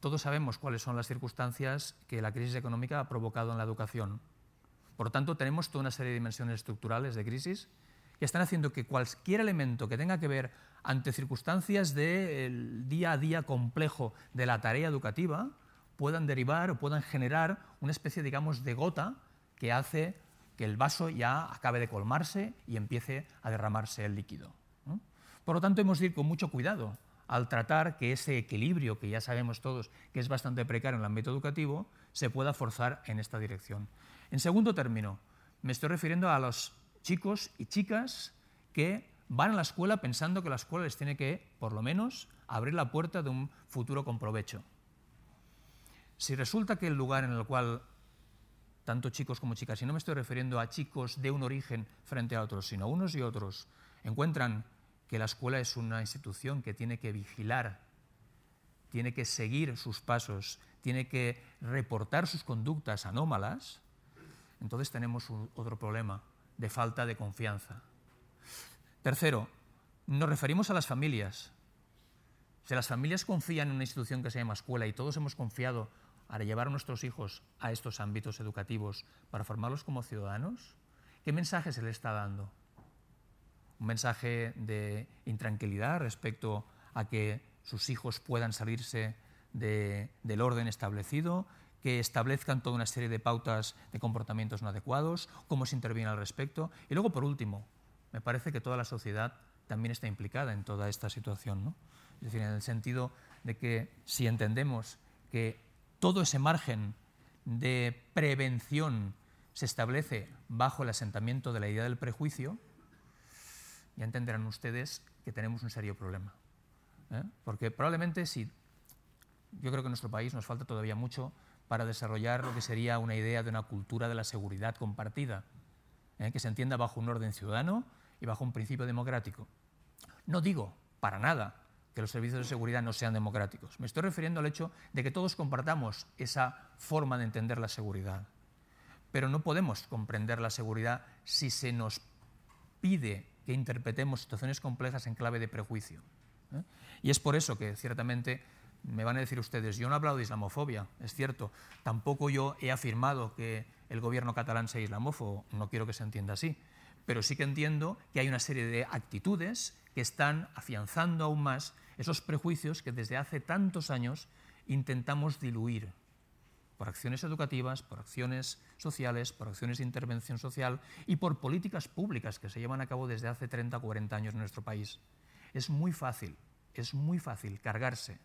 Todos sabemos cuáles son las circunstancias que la crisis económica ha provocado en la educación. Por lo tanto, tenemos toda una serie de dimensiones estructurales de crisis que están haciendo que cualquier elemento que tenga que ver ante circunstancias del día a día complejo de la tarea educativa puedan derivar o puedan generar una especie, digamos, de gota que hace que el vaso ya acabe de colmarse y empiece a derramarse el líquido. Por lo tanto, hemos de ir con mucho cuidado al tratar que ese equilibrio, que ya sabemos todos que es bastante precario en el ámbito educativo, se pueda forzar en esta dirección. En segundo término, me estoy refiriendo a los chicos y chicas que van a la escuela pensando que la escuela les tiene que, por lo menos, abrir la puerta de un futuro con provecho. Si resulta que el lugar en el cual tanto chicos como chicas, y no me estoy refiriendo a chicos de un origen frente a otros, sino unos y otros, encuentran que la escuela es una institución que tiene que vigilar, tiene que seguir sus pasos, tiene que reportar sus conductas anómalas, entonces tenemos otro problema de falta de confianza. Tercero, nos referimos a las familias. Si las familias confían en una institución que se llama escuela y todos hemos confiado a llevar a nuestros hijos a estos ámbitos educativos para formarlos como ciudadanos, ¿qué mensaje se le está dando? Un mensaje de intranquilidad respecto a que sus hijos puedan salirse del orden establecido, que establezcan toda una serie de pautas de comportamientos no adecuados, cómo se interviene al respecto. Y luego, por último, me parece que toda la sociedad también está implicada en toda esta situación. ¿no? Es decir, en el sentido de que si entendemos que todo ese margen de prevención se establece bajo el asentamiento de la idea del prejuicio, ya entenderán ustedes que tenemos un serio problema. ¿eh? Porque probablemente si yo creo que en nuestro país nos falta todavía mucho para desarrollar lo que sería una idea de una cultura de la seguridad compartida, ¿eh? que se entienda bajo un orden ciudadano y bajo un principio democrático. No digo para nada que los servicios de seguridad no sean democráticos. Me estoy refiriendo al hecho de que todos compartamos esa forma de entender la seguridad. Pero no podemos comprender la seguridad si se nos pide que interpretemos situaciones complejas en clave de prejuicio. ¿eh? Y es por eso que ciertamente me van a decir ustedes, yo no he hablado de islamofobia, es cierto, tampoco yo he afirmado que el gobierno catalán sea islamófobo, no quiero que se entienda así, pero sí que entiendo que hay una serie de actitudes que están afianzando aún más esos prejuicios que desde hace tantos años intentamos diluir por acciones educativas, por acciones sociales, por acciones de intervención social y por políticas públicas que se llevan a cabo desde hace 30 o 40 años en nuestro país. Es muy fácil, es muy fácil cargarse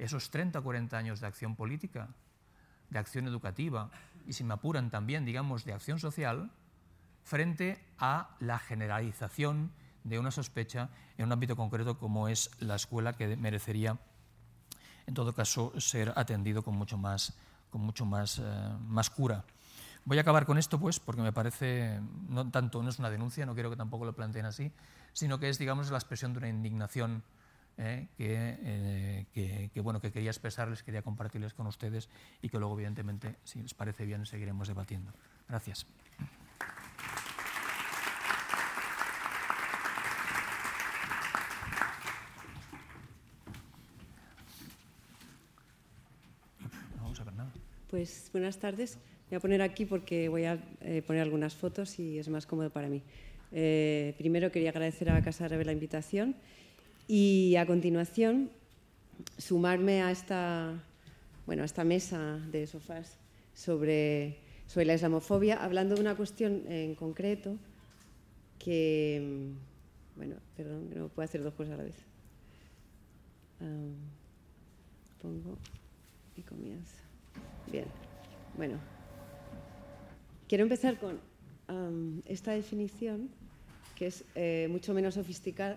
esos 30 o 40 años de acción política, de acción educativa y, si me apuran también, digamos, de acción social, frente a la generalización de una sospecha en un ámbito concreto como es la escuela, que merecería, en todo caso, ser atendido con mucho más, con mucho más, eh, más cura. Voy a acabar con esto, pues, porque me parece, no tanto, no es una denuncia, no quiero que tampoco lo planteen así, sino que es, digamos, la expresión de una indignación eh, eh, que, que, bueno, que quería expresarles, quería compartirles con ustedes y que luego, evidentemente, si les parece bien, seguiremos debatiendo. Gracias. Pues buenas tardes. Voy a poner aquí porque voy a eh, poner algunas fotos y es más cómodo para mí. primero quería agradecer a Casa Rebe la invitación y a continuación, sumarme a esta, bueno, a esta mesa de sofás sobre, sobre la islamofobia, hablando de una cuestión en concreto que, bueno, perdón, no puedo hacer dos cosas a la vez. pongo y comienza. Bien, bueno. Quiero empezar con esta definición, que es eh, mucho menos sofisticada,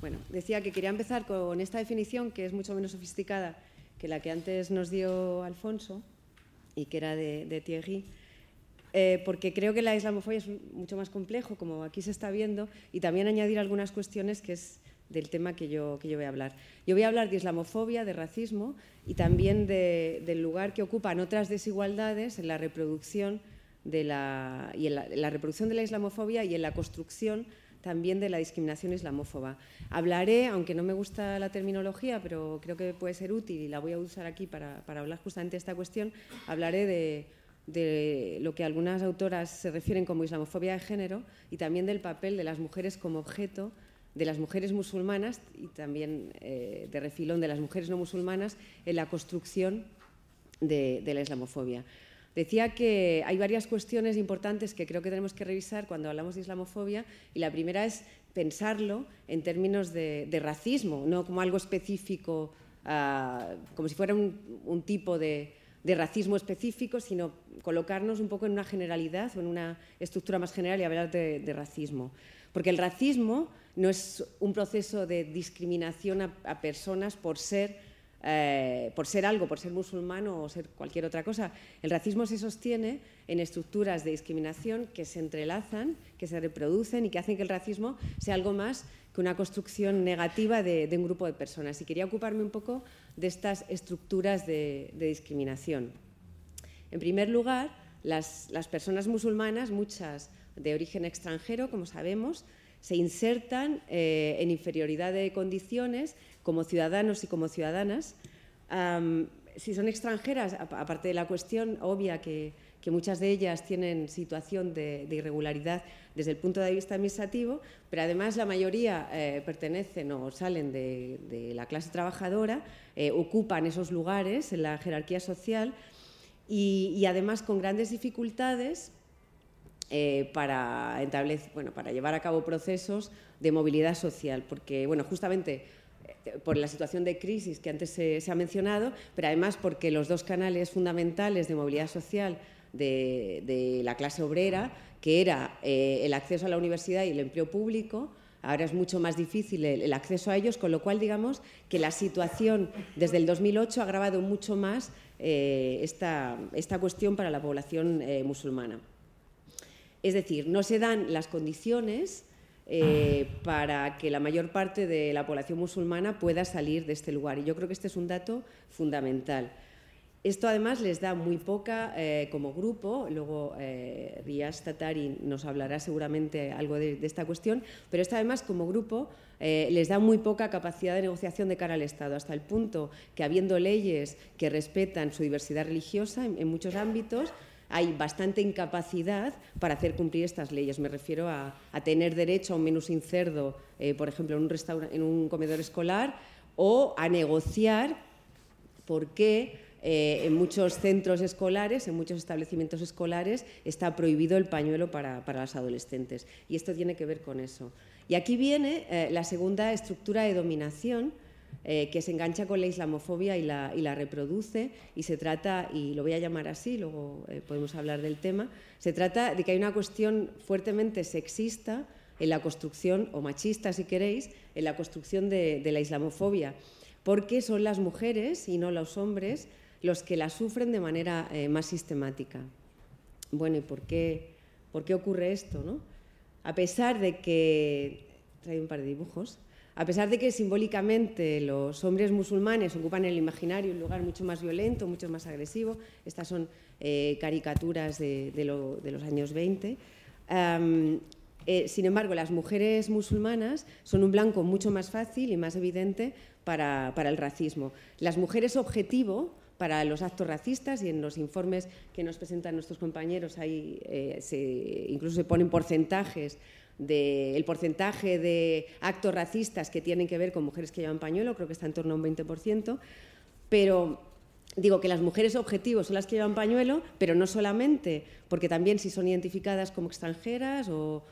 bueno, decía que quería empezar con esta definición que es mucho menos sofisticada que la que antes nos dio Alfonso y que era de, Thierry. eh, porque creo que la islamofobia es mucho más complejo, como aquí se está viendo, y también añadir algunas cuestiones que es del tema que yo, que yo voy a hablar. Yo voy a hablar de islamofobia, de racismo y también del lugar que ocupan otras desigualdades en la reproducción de la, y en la, reproducción de la islamofobia y en la construcción también de la discriminación islamófoba. Hablaré, aunque no me gusta la terminología, pero creo que puede ser útil y la voy a usar aquí para, hablar justamente de esta cuestión, hablaré de, de lo que algunas autoras se refieren como islamofobia de género y también del papel de las mujeres como objeto de las mujeres musulmanas y también eh, de refilón de las mujeres no musulmanas en la construcción de, la islamofobia. Decía que hay varias cuestiones importantes que creo que tenemos que revisar cuando hablamos de islamofobia y la primera es pensarlo en términos de, racismo, no como algo específico, ah, como si fuera un, tipo de, racismo específico, sino colocarnos un poco en una generalidad o en una estructura más general y hablar de, de racismo. Porque el racismo no es un proceso de discriminación a, personas por ser, eh, por ser algo, por ser musulmano o ser cualquier otra cosa. El racismo se sostiene en estructuras de discriminación que se entrelazan, que se reproducen y que hacen que el racismo sea algo más que una construcción negativa de, un grupo de personas. Y quería ocuparme un poco de estas estructuras de, discriminación. En primer lugar, las, personas musulmanas, muchas de origen extranjero, como sabemos, se insertan eh, en inferioridad de condiciones como ciudadanos y como ciudadanas. si son extranjeras, aparte de la cuestión obvia que, muchas de ellas tienen situación de, irregularidad desde el punto de vista administrativo, pero además la mayoría eh, pertenecen o salen de, la clase trabajadora, eh, ocupan esos lugares en la jerarquía social y además con grandes dificultades eh, para, bueno, para llevar a cabo procesos de movilidad social, porque bueno, justamente por la situación de crisis que antes se, ha mencionado, pero además porque los dos canales fundamentales de movilidad social de, la clase obrera, que era eh, el acceso a la universidad y el empleo público, ahora es mucho más difícil el, acceso a ellos, con lo cual digamos que la situación desde el 2008 ha agravado mucho más esta, esta, cuestión para la población musulmana. Es decir, no se dan las condiciones eh, para que la mayor parte de la población musulmana pueda salir de este lugar. Y yo creo que este es un dato fundamental. Esto además les da muy poca eh, como grupo, luego eh, Riaz Tatari nos hablará seguramente algo de, esta cuestión, pero esto además como grupo eh, les da muy poca capacidad de negociación de cara al Estado, hasta el punto que habiendo leyes que respetan su diversidad religiosa en muchos ámbitos, hay bastante incapacidad para hacer cumplir estas leyes. Me refiero a, tener derecho a un menú sin cerdo, eh, por ejemplo, en un, en un comedor escolar, o a negociar por qué eh, en muchos centros escolares, en muchos establecimientos escolares, está prohibido el pañuelo para, las adolescentes. Y esto tiene que ver con eso. Y aquí viene eh, la segunda estructura de dominación, eh, que se engancha con la islamofobia y la, reproduce y se trata, y lo voy a llamar así, luego eh, podemos hablar del tema, se trata de que hay una cuestión fuertemente sexista en la construcción, o machista si queréis, en la construcción de, la islamofobia, porque son las mujeres y no los hombres los que la sufren de manera eh, más sistemática. Bueno, ¿y por qué, por qué ocurre esto? No? A pesar de que... Trae un par de dibujos. A pesar de que simbólicamente los hombres musulmanes ocupan en el imaginario un lugar mucho más violento, mucho más agresivo, estas son eh, caricaturas de, los años 20, eh, sin embargo, las mujeres musulmanas son un blanco mucho más fácil y más evidente para, el racismo. Las mujeres objetivo para los actos racistas y en los informes que nos presentan nuestros compañeros eh, incluso se ponen porcentajes del porcentaje de actos racistas que tienen que ver con mujeres que llevan pañuelo, creo que está en torno a un 20%, pero digo que las mujeres objetivos son las que llevan pañuelo, pero no solamente, porque también si son identificadas como extranjeras o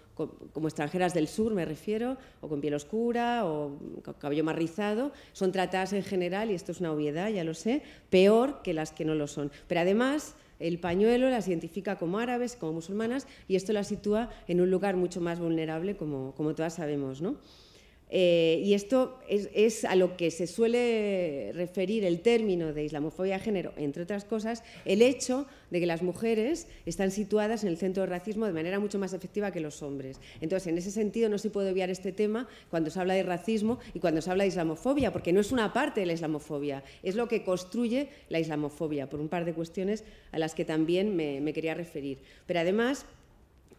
como extranjeras del sur, me refiero, o con piel oscura o con cabello más rizado, son tratadas en general, y esto es una obviedad, ya lo sé, peor que las que no lo son. Pero además el pañuelo las identifica como árabes, como musulmanas, y esto las sitúa en un lugar mucho más vulnerable, como, como todas sabemos. ¿no? Eh, y esto es, a lo que se suele referir el término de islamofobia de género, entre otras cosas, el hecho de que las mujeres están situadas en el centro del racismo de manera mucho más efectiva que los hombres. Entonces, en ese sentido, no se puede obviar este tema cuando se habla de racismo y cuando se habla de islamofobia, porque no es una parte de la islamofobia, es lo que construye la islamofobia, por un par de cuestiones a las que también me, quería referir. Pero además,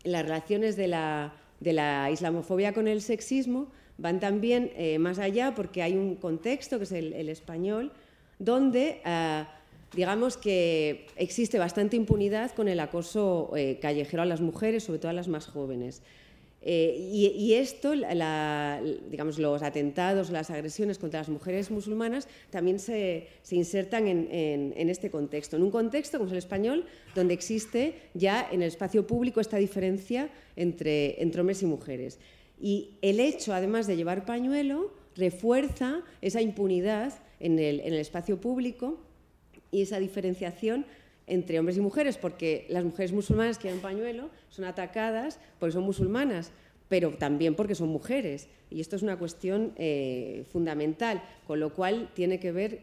las relaciones de la, de la islamofobia con el sexismo van también eh, más allá porque hay un contexto, que es el, español, donde eh, digamos que existe bastante impunidad con el acoso eh, callejero a las mujeres, sobre todo a las más jóvenes. y, esto, digamos, los atentados, las agresiones contra las mujeres musulmanas también se, insertan en, este contexto, en un contexto como es el español, donde existe ya en el espacio público esta diferencia entre hombres y mujeres. Y el hecho, además de llevar pañuelo, refuerza esa impunidad en el, espacio público y esa diferenciación entre hombres y mujeres, porque las mujeres musulmanas que llevan pañuelo son atacadas porque son musulmanas, pero también porque son mujeres. Y esto es una cuestión eh, fundamental, con lo cual tiene que ver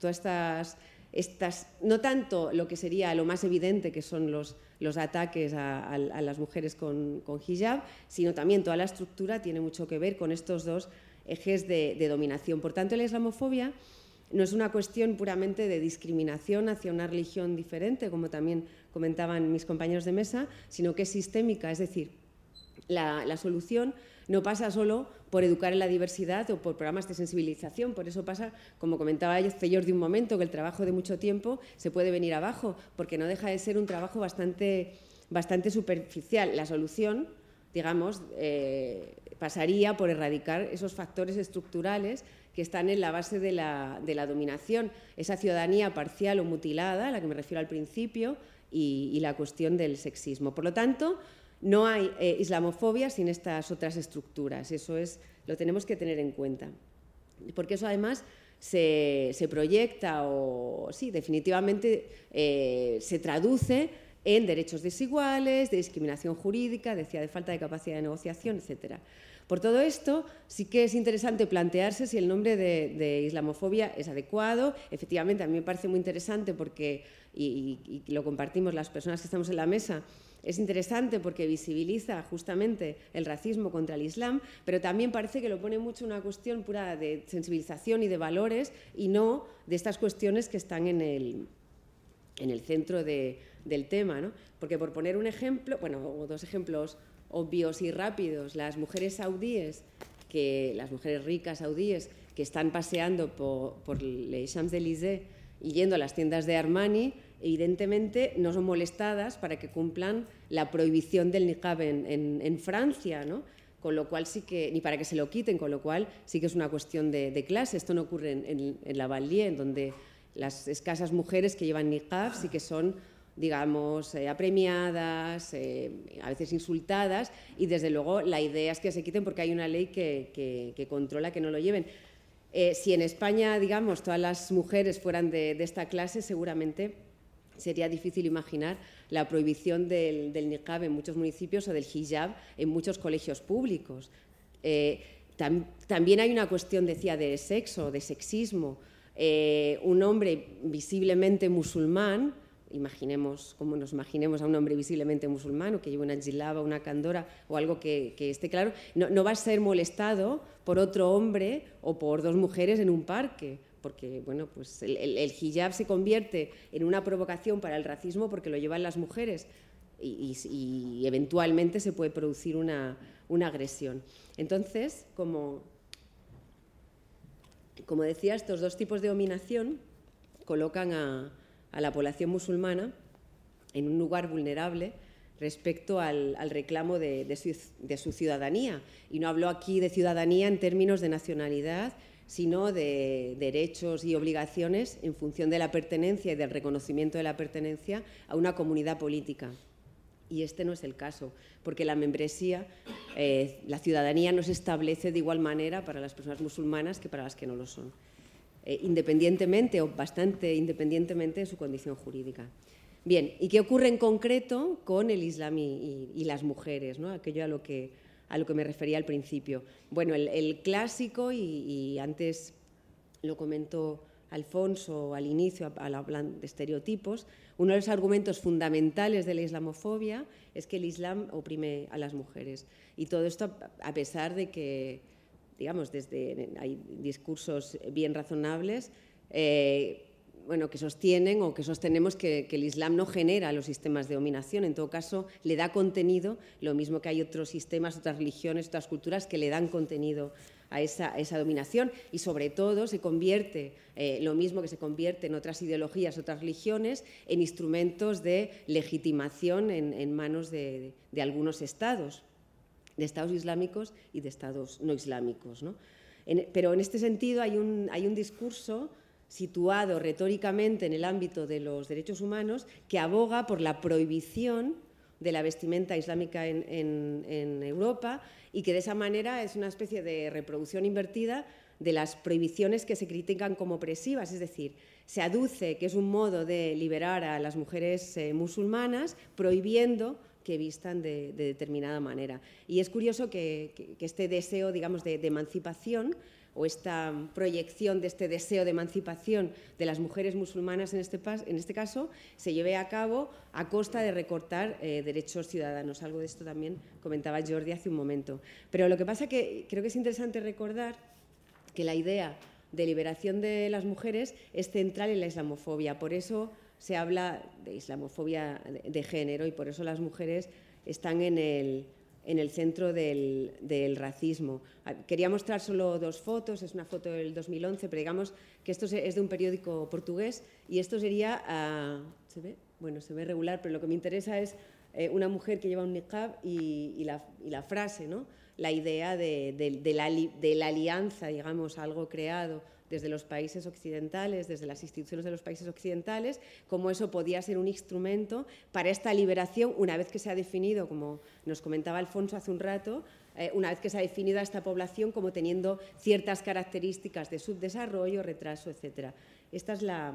todas estas estas, no tanto lo que sería lo más evidente, que son los, los ataques a, las mujeres con, hijab, sino también toda la estructura tiene mucho que ver con estos dos ejes de, dominación. Por tanto, la islamofobia no es una cuestión puramente de discriminación hacia una religión diferente, como también comentaban mis compañeros de mesa, sino que es sistémica, es decir, la, solución no pasa solo por educar en la diversidad o por programas de sensibilización. Por eso pasa, como comentaba yo de un momento, que el trabajo de mucho tiempo se puede venir abajo, porque no deja de ser un trabajo bastante, bastante superficial. La solución, digamos, eh, pasaría por erradicar esos factores estructurales que están en la base de la, de la, dominación, esa ciudadanía parcial o mutilada, a la que me refiero al principio, y la cuestión del sexismo. Por lo tanto, no hay eh, islamofobia sin estas otras estructuras, eso es, lo tenemos que tener en cuenta. Porque eso además se, proyecta o, sí, definitivamente eh, se traduce en derechos desiguales, de discriminación jurídica, decía, de falta de capacidad de negociación, etc. Por todo esto, sí que es interesante plantearse si el nombre de, islamofobia es adecuado. Efectivamente, a mí me parece muy interesante porque, y lo compartimos las personas que estamos en la mesa, es interesante porque visibiliza justamente el racismo contra el Islam, pero también parece que lo pone mucho una cuestión pura de sensibilización y de valores y no de estas cuestiones que están en el, en el centro del tema. Porque por poner un ejemplo, bueno, dos ejemplos obvios y rápidos, las mujeres saudíes, que, las mujeres ricas saudíes que están paseando por, por les Champs-Élysées y yendo a las tiendas de Armani, evidentemente no son molestadas para que cumplan la prohibición del niqab en, Francia, ¿no? con lo cual sí que, ni para que se lo quiten, con lo cual sí que es una cuestión de, clase. Esto no ocurre en, la Vallier, en donde las escasas mujeres que llevan niqab sí que son, digamos, eh, apremiadas, eh, a veces insultadas, y desde luego la idea es que se quiten porque hay una ley que, controla que no lo lleven. Eh, si en España, digamos, todas las mujeres fueran de esta clase, seguramente sería difícil imaginar la prohibición del, niqab en muchos municipios o del hijab en muchos colegios públicos. Eh, también hay una cuestión, decía, de sexo, de sexismo. Eh, un hombre visiblemente musulmán, imaginemos, como nos imaginemos a un hombre visiblemente musulmán o que lleve una o una candora o algo que, esté claro, no, va a ser molestado por otro hombre o por dos mujeres en un parque porque bueno, pues el, hijab se convierte en una provocación para el racismo porque lo llevan las mujeres y, eventualmente se puede producir una, agresión. Entonces, como, como decía, estos dos tipos de dominación colocan a, la población musulmana en un lugar vulnerable respecto al, reclamo de, su, de, su, ciudadanía. Y no hablo aquí de ciudadanía en términos de nacionalidad, sino de derechos y obligaciones en función de la pertenencia y del reconocimiento de la pertenencia a una comunidad política. Y este no es el caso, porque la membresía, eh, la ciudadanía no se establece de igual manera para las personas musulmanas que para las que no lo son, eh, independientemente o bastante independientemente de su condición jurídica. Bien, ¿y qué ocurre en concreto con el Islam y, las mujeres? ¿no? Aquello a lo que a lo que me refería al principio. Bueno, el, clásico, y, antes lo comentó Alfonso al inicio, al hablar de estereotipos, uno de los argumentos fundamentales de la islamofobia es que el Islam oprime a las mujeres. Y todo esto a pesar de que, digamos, desde hay discursos bien razonables eh, bueno, que sostienen o que sostenemos que, el Islam no genera los sistemas de dominación, en todo caso le da contenido, lo mismo que hay otros sistemas, otras religiones, otras culturas que le dan contenido a esa, dominación y sobre todo se convierte, eh, lo mismo que se convierte en otras ideologías, otras religiones, en instrumentos de legitimación en, manos de, algunos estados, de estados islámicos y de estados no islámicos. pero en este sentido hay un, hay un discurso situado retóricamente en el ámbito de los derechos humanos que aboga por la prohibición de la vestimenta islámica en, Europa y que de esa manera es una especie de reproducción invertida de las prohibiciones que se critican como opresivas, es decir, se aduce que es un modo de liberar a las mujeres eh, musulmanas prohibiendo que vistan de, determinada manera. Y es curioso que, este deseo, digamos, de emancipación o esta proyección de este deseo de emancipación de las mujeres musulmanas en este, este caso se lleve a cabo a costa de recortar eh, derechos ciudadanos. Algo de esto también comentaba Jordi hace un momento. Pero lo que pasa que creo que es interesante recordar que la idea de liberación de las mujeres es central en la islamofobia. Por eso se habla de islamofobia de género y por eso las mujeres están en el, en el centro del, racismo. Ah, quería mostrar solo dos fotos, es una foto del 2011, pero digamos que esto es de un periódico portugués y esto sería, ah, ¿se ve? Bueno, se ve regular, pero lo que me interesa es eh, una mujer que lleva un niqab y, la, frase, ¿no? la idea de, la, de la alianza, digamos, algo creado desde los países occidentales, desde las instituciones de los países occidentales, cómo eso podía ser un instrumento para esta liberación, una vez que se ha definido, como nos comentaba Alfonso hace un rato, eh, una vez que se ha definido a esta población como teniendo ciertas características de subdesarrollo, retraso, etc. Esta es la,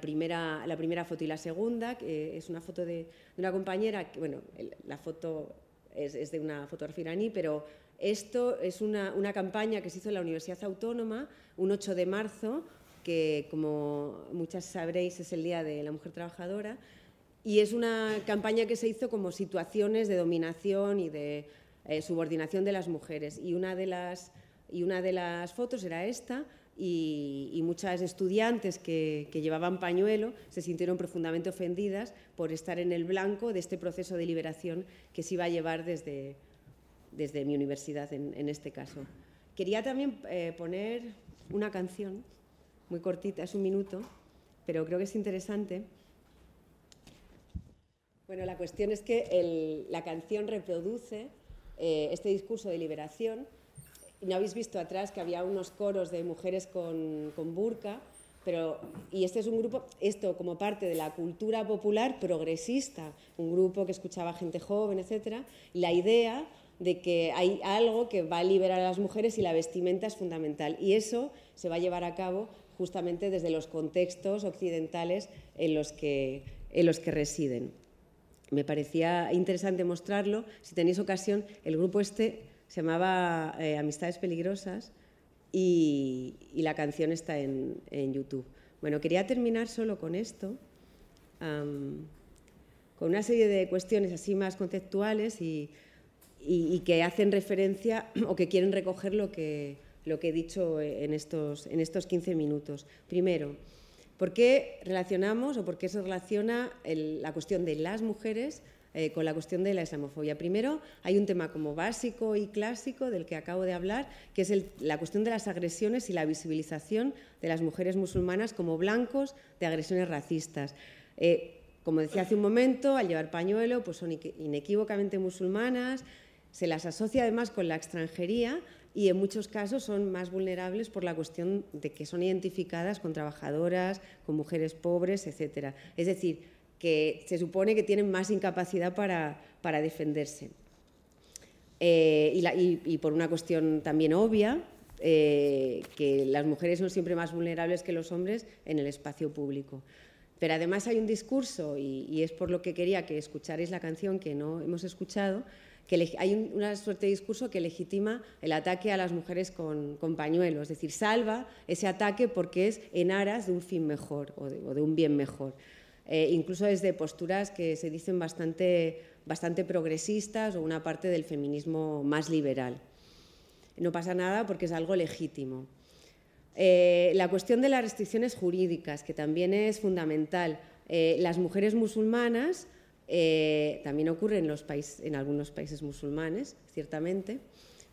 primera, la primera foto. Y la segunda, que es una foto de, una compañera, bueno, la foto es, es, de una fotógrafa iraní, pero esto es una, campaña que se hizo en la Universidad Autónoma un 8 de marzo, que como muchas sabréis es el Día de la Mujer Trabajadora, y es una campaña que se hizo como situaciones de dominación y de eh, subordinación de las mujeres. Y una de las, y una de las fotos era esta, y, muchas estudiantes que, que, llevaban pañuelo se sintieron profundamente ofendidas por estar en el blanco de este proceso de liberación que se iba a llevar desde, desde mi universidad en, este caso. Quería también eh, poner una canción, muy cortita, es un minuto, pero creo que es interesante. Bueno, la cuestión es que la canción reproduce eh, este discurso de liberación. No habéis visto atrás que había unos coros de mujeres con, con burka, pero, y este es un grupo, esto como parte de la cultura popular progresista, un grupo que escuchaba gente joven, etc. La idea de que hay algo que va a liberar a las mujeres y la vestimenta es fundamental. Y eso se va a llevar a cabo justamente desde los contextos occidentales en los que, en los que residen. Me parecía interesante mostrarlo. Si tenéis ocasión, el grupo este se llamaba eh, Amistades Peligrosas y, la canción está en, YouTube. Bueno, quería terminar solo con esto, con una serie de cuestiones así más conceptuales y y, que hacen referencia [CLEARS THROAT] o que quieren recoger lo que, lo que he dicho en estos, en estos 15 minutos. Primero, ¿por qué relacionamos o por qué se relaciona la cuestión de las mujeres eh, con la cuestión de la islamofobia. Primero, hay un tema como básico y clásico del que acabo de hablar, que es la cuestión de las agresiones y la visibilización de las mujeres musulmanas como blancos de agresiones racistas. Eh, como decía hace un momento, al llevar pañuelo, pues son inequívocamente musulmanas, se las asocia además con la extranjería y en muchos casos son más vulnerables por la cuestión de que son identificadas con trabajadoras, con mujeres pobres, etc. Es decir, que se supone que tienen más incapacidad para, defenderse. Eh, y, por una cuestión también obvia, eh, que las mujeres son siempre más vulnerables que los hombres en el espacio público. Pero además hay un discurso, y, y es por lo que quería que escucharais la canción que no hemos escuchado, que hay una suerte de discurso que legitima el ataque a las mujeres con, pañuelos, es decir, salva ese ataque porque es en aras de un fin mejor o de, un bien mejor. Eh, incluso desde posturas que se dicen bastante, bastante progresistas o una parte del feminismo más liberal. No pasa nada porque es algo legítimo. Eh, la cuestión de las restricciones jurídicas, que también es fundamental. Eh, las mujeres musulmanas eh, también ocurre en, algunos países musulmanes, ciertamente,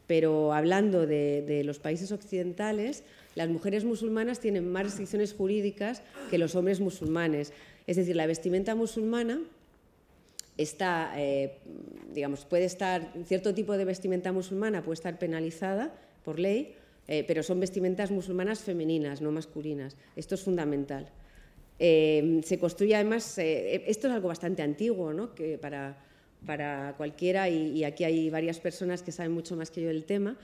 pero hablando de, los países occidentales, las mujeres musulmanas tienen más restricciones jurídicas que los hombres musulmanes. Es decir, la vestimenta musulmana eh, puede estar, cierto tipo de vestimenta musulmana puede estar penalizada por ley, eh, pero son vestimentas musulmanas femeninas, no masculinas. Esto es fundamental. Eh, se construye además, eh, esto es algo bastante antiguo, ¿no? que para, para cualquiera, y, aquí hay varias personas que saben mucho más que yo del tema,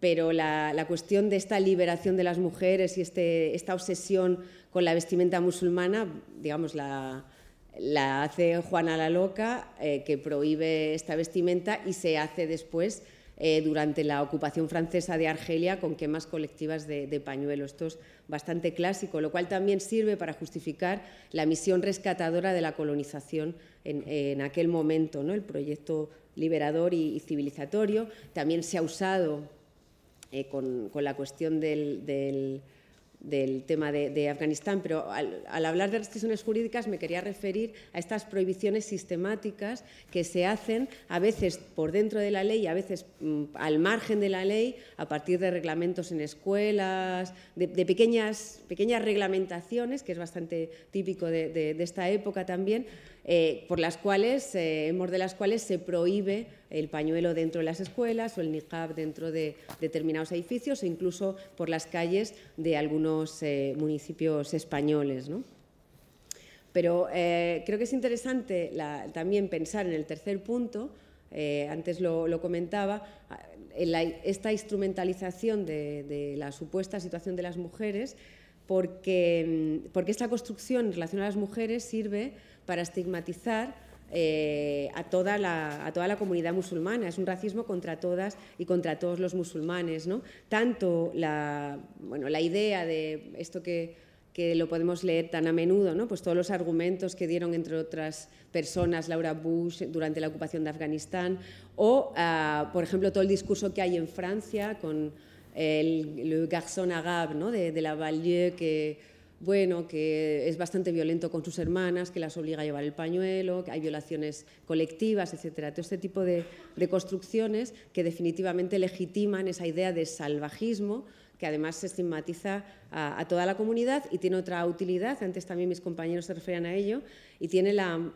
pero la, cuestión de esta liberación de las mujeres y este, esta obsesión con la vestimenta musulmana, digamos, la, la hace Juana la Loca, eh, que prohíbe esta vestimenta y se hace después eh, durante la ocupación francesa de Argelia con quemas colectivas de, pañuelos. Esto es bastante clásico, lo cual también sirve para justificar la misión rescatadora de la colonización en, aquel momento, ¿no? el proyecto liberador y, civilizatorio. También se ha usado eh, con, la cuestión del tema de, Afganistán, pero al, hablar de restricciones jurídicas me quería referir a estas prohibiciones sistemáticas que se hacen a veces por dentro de la ley y a veces mm, al margen de la ley a partir de reglamentos en escuelas, de, pequeñas, pequeñas reglamentaciones, que es bastante típico de esta época también, eh, por las cuales, eh, de las cuales se prohíbe el pañuelo dentro de las escuelas o el niqab dentro de determinados edificios o incluso por las calles de algunos eh, municipios españoles. Pero eh, creo que es interesante también pensar en el tercer punto, antes lo, comentaba, en esta instrumentalización de, la supuesta situación de las mujeres, porque, porque esta construcción en relación a las mujeres sirve para estigmatizar eh, a, toda la, a, toda la, comunidad musulmana. Es un racismo contra todas y contra todos los musulmanes. ¿no? Tanto la, bueno, la idea de esto que, que, lo podemos leer tan a menudo, ¿no? pues todos los argumentos que dieron, entre otras personas, Laura Bush durante la ocupación de Afganistán, o, ah, por ejemplo, todo el discurso que hay en Francia con el, le garçon arabe ¿no? de, de la Vallieu que bueno, que es bastante violento con sus hermanas, que las obliga a llevar el pañuelo, que hay violaciones colectivas, etcétera. Todo este tipo de, construcciones que definitivamente legitiman esa idea de salvajismo que además se estigmatiza a, toda la comunidad y tiene otra utilidad, antes también mis compañeros se referían a ello, y tiene la,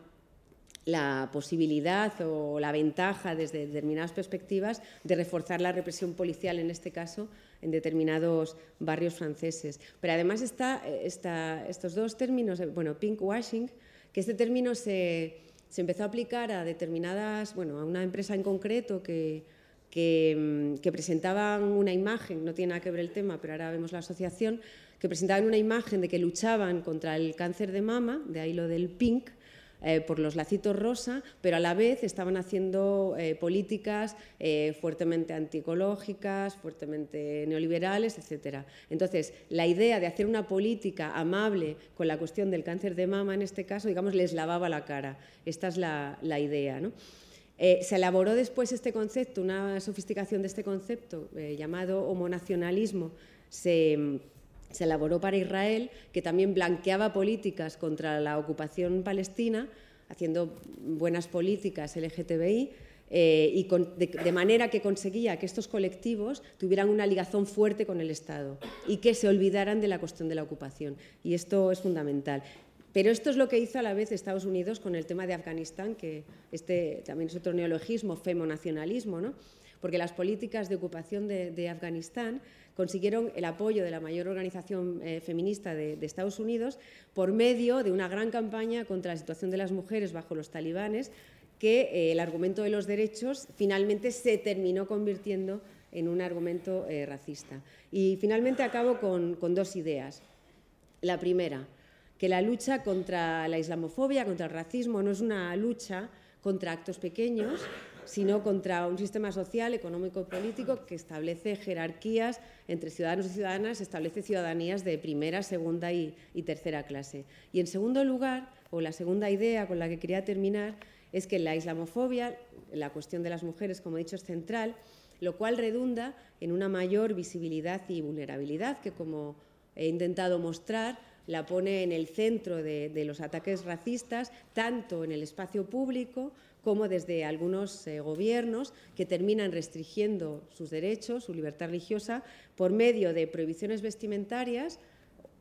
la posibilidad o la ventaja desde determinadas perspectivas de reforzar la represión policial, en este caso, en determinados barrios franceses. Pero además está, estos dos términos, bueno, pink washing, que este término se, empezó a aplicar a determinadas, bueno, a una empresa en concreto que, que, que presentaban una imagen, no tiene nada que ver el tema, pero ahora vemos la asociación, que presentaban una imagen de que luchaban contra el cáncer de mama, de ahí lo del pink, eh, por los lacitos rosa, pero a la vez estaban haciendo eh, políticas eh, fuertemente antiecológicas, fuertemente neoliberales, etc. Entonces, la idea de hacer una política amable con la cuestión del cáncer de mama, en este caso, digamos, les lavaba la cara. Esta es la, idea. se elaboró después este concepto, una sofisticación de este concepto llamado homonacionalismo. Se, se elaboró para Israel, que también blanqueaba políticas contra la ocupación palestina, haciendo buenas políticas LGTBI, eh, y de, manera que conseguía que estos colectivos tuvieran una ligazón fuerte con el Estado y que se olvidaran de la cuestión de la ocupación. Y esto es fundamental. Pero esto es lo que hizo a la vez Estados Unidos con el tema de Afganistán, que este también es otro neologismo, femonacionalismo, ¿no? porque las políticas de ocupación de Afganistán consiguieron el apoyo de la mayor organización eh, feminista de, Estados Unidos por medio de una gran campaña contra la situación de las mujeres bajo los talibanes, que eh, el argumento de los derechos finalmente se terminó convirtiendo en un argumento eh, racista. Y finalmente acabo con, con dos ideas. La primera, que la lucha contra la islamofobia, contra el racismo, no es una lucha contra actos pequeños, sino contra un sistema social, económico y político que establece jerarquías entre ciudadanos y ciudadanas, establece ciudadanías de primera, segunda y, tercera clase. Y en segundo lugar, o la segunda idea con la que quería terminar, es que la islamofobia, la cuestión de las mujeres, como he dicho, es central, lo cual redunda en una mayor visibilidad y vulnerabilidad que, como he intentado mostrar, la pone en el centro de, los ataques racistas, tanto en el espacio público como desde algunos eh, gobiernos que terminan restringiendo sus derechos, su libertad religiosa, por medio de prohibiciones vestimentarias,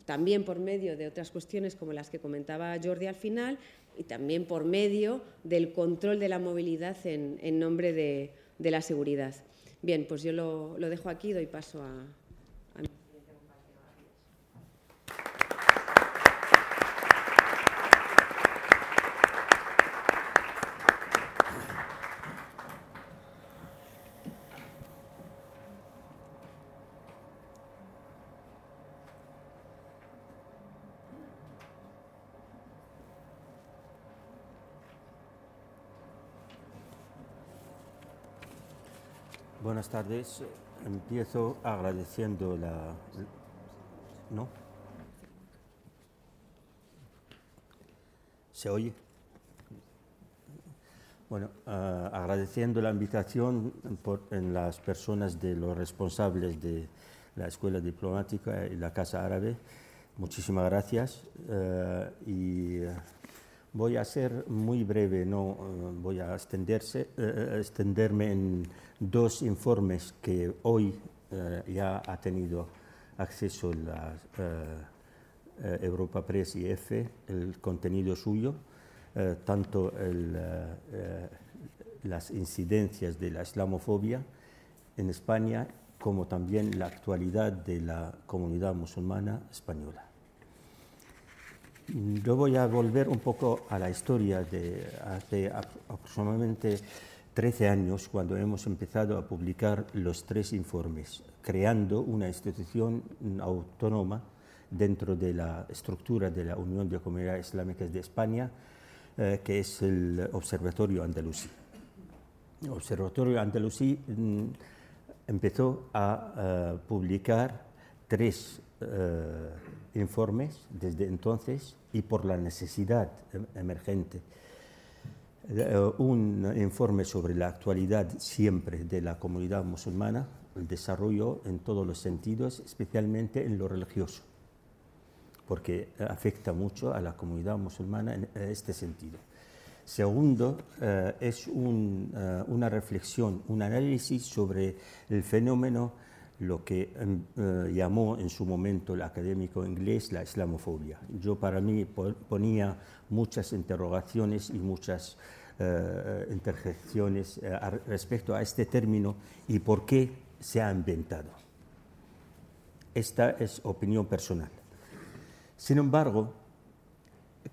también por medio de otras cuestiones como las que comentaba Jordi al final, y también por medio del control de la movilidad en, nombre de, la seguridad. Bien, pues yo lo, lo dejo aquí, doy paso a, Buenas tardes. Empiezo agradeciendo la... ¿No? ¿Se oye? Bueno, ah, agradeciendo la invitación por, en las personas de los responsables de la Escuela Diplomática y la Casa Árabe. Muchísimas gracias. Eh, y Voy a ser muy breve, no eh, voy a extenderse, eh, extenderme en dos informes que hoy eh, ya ha tenido acceso la Europa Press y EFE, el contenido suyo, tanto las incidencias de la islamofobia en España como también la actualidad de la comunidad musulmana española. Yo voy a volver un poco a la historia de hace aproximadamente 13 años, cuando hemos empezado a publicar los tres informes, creando una institución autónoma dentro de la estructura de la Unión de Comunidades Islámicas de España, eh, que es el Observatorio Andalusí. El Observatorio Andalusí mm, empezó a eh, publicar tres eh, informes desde entonces y por la necesidad em, emergente. Eh, un informe sobre la actualidad siempre de la comunidad musulmana, el desarrollo en todos los sentidos, especialmente en lo religioso, porque afecta mucho a la comunidad musulmana en este sentido. Segundo, eh, es una reflexión, un análisis sobre el fenómeno lo que em, eh, llamó en su momento el académico inglés la islamofobia. Yo para mí ponía muchas interrogaciones y muchas eh, interjecciones eh, respecto a este término y por qué se ha inventado. Esta es opinión personal. Sin embargo,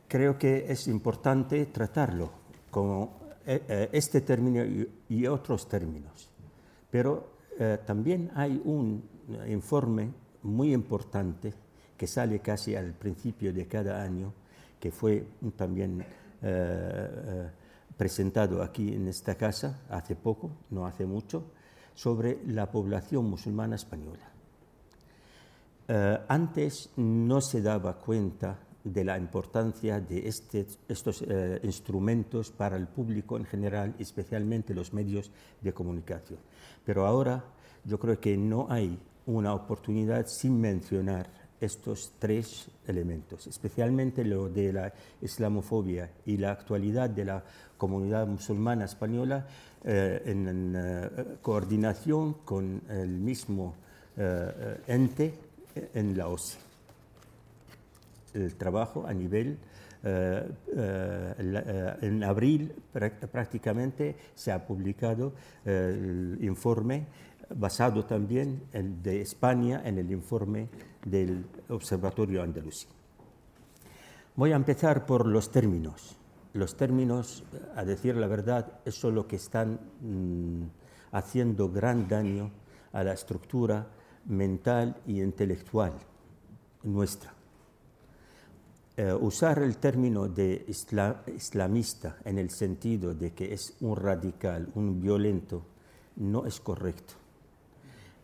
creo que es importante tratarlo como este término y otros términos, pero eh, también hay un eh, informe muy importante que sale casi al principio de cada año, que fue también eh, presentado aquí en esta casa hace poco, no hace mucho, sobre la población musulmana española. antes no se daba cuenta de la importancia de este, estos instrumentos para el público en general, especialmente los medios de comunicación. Pero ahora yo creo que no hay una oportunidad sin mencionar estos tres elementos, especialmente lo de la islamofobia y la actualidad de la comunidad musulmana española eh, en, eh, coordinación con el mismo eh, ente en la OSCE. El trabajo a nivel eh, eh, en abril prácticamente se ha publicado eh, el informe basado también en, de España en el informe del Observatorio Andalusí. Voy a empezar por los términos. Los términos, a decir la verdad, es lo que están mm, haciendo gran daño a la estructura mental y intelectual nuestra eh, usar el término de islamista en el sentido de que es un radical, un violento, no es correcto.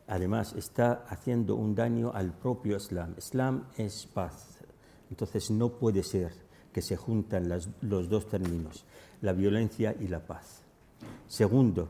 Además, está haciendo un daño al propio Islam. Islam es paz. Entonces, no puede ser que se juntan los dos términos, la violencia y la paz. Segundo,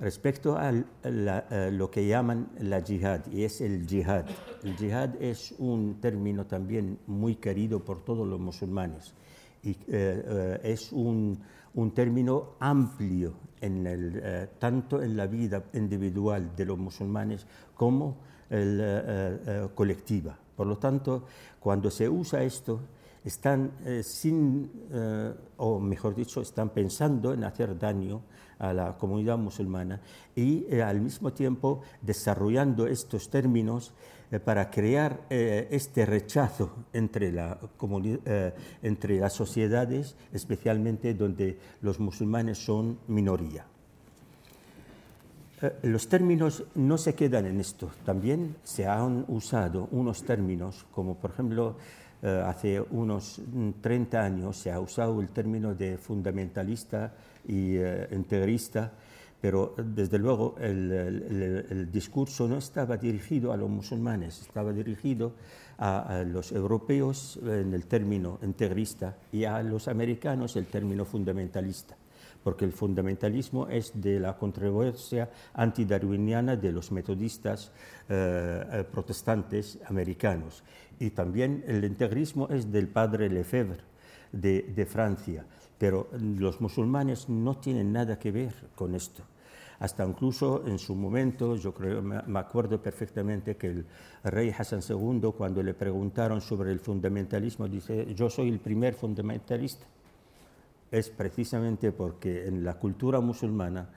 respecto a eh, lo que llaman la jihad, y es el jihad. El jihad es un término también muy querido por todos los musulmanes y eh, eh, es un, un, término amplio en el, tanto en la vida individual de los musulmanes como el, colectiva. Por lo tanto, cuando se usa esto, están sin, o mejor dicho, están pensando en hacer daño a la comunidad musulmana y eh, al mismo tiempo desarrollando estos términos eh, para crear eh, este rechazo entre, la entre las sociedades, especialmente donde los musulmanes son minoría. Los términos no se quedan en esto, también se han usado unos términos como por ejemplo hace unos 30 mm, años se ha usado el término de fundamentalista y eh, integrista, pero desde luego el, discurso no estaba dirigido a los musulmanes, estaba dirigido a, los europeos en el término integrista y a los americanos el término fundamentalista porque el fundamentalismo es de la controversia antidarwiniana de los metodistas eh, eh, protestantes americanos. Y también el integrismo es del padre Lefebvre de, de Francia pero los musulmanes no tienen nada que ver con esto. Hasta incluso en su momento, yo creo, me acuerdo perfectamente que el rey Hassan II, cuando le preguntaron sobre el fundamentalismo, dice, yo soy el primer fundamentalista. Es precisamente porque en la cultura musulmana,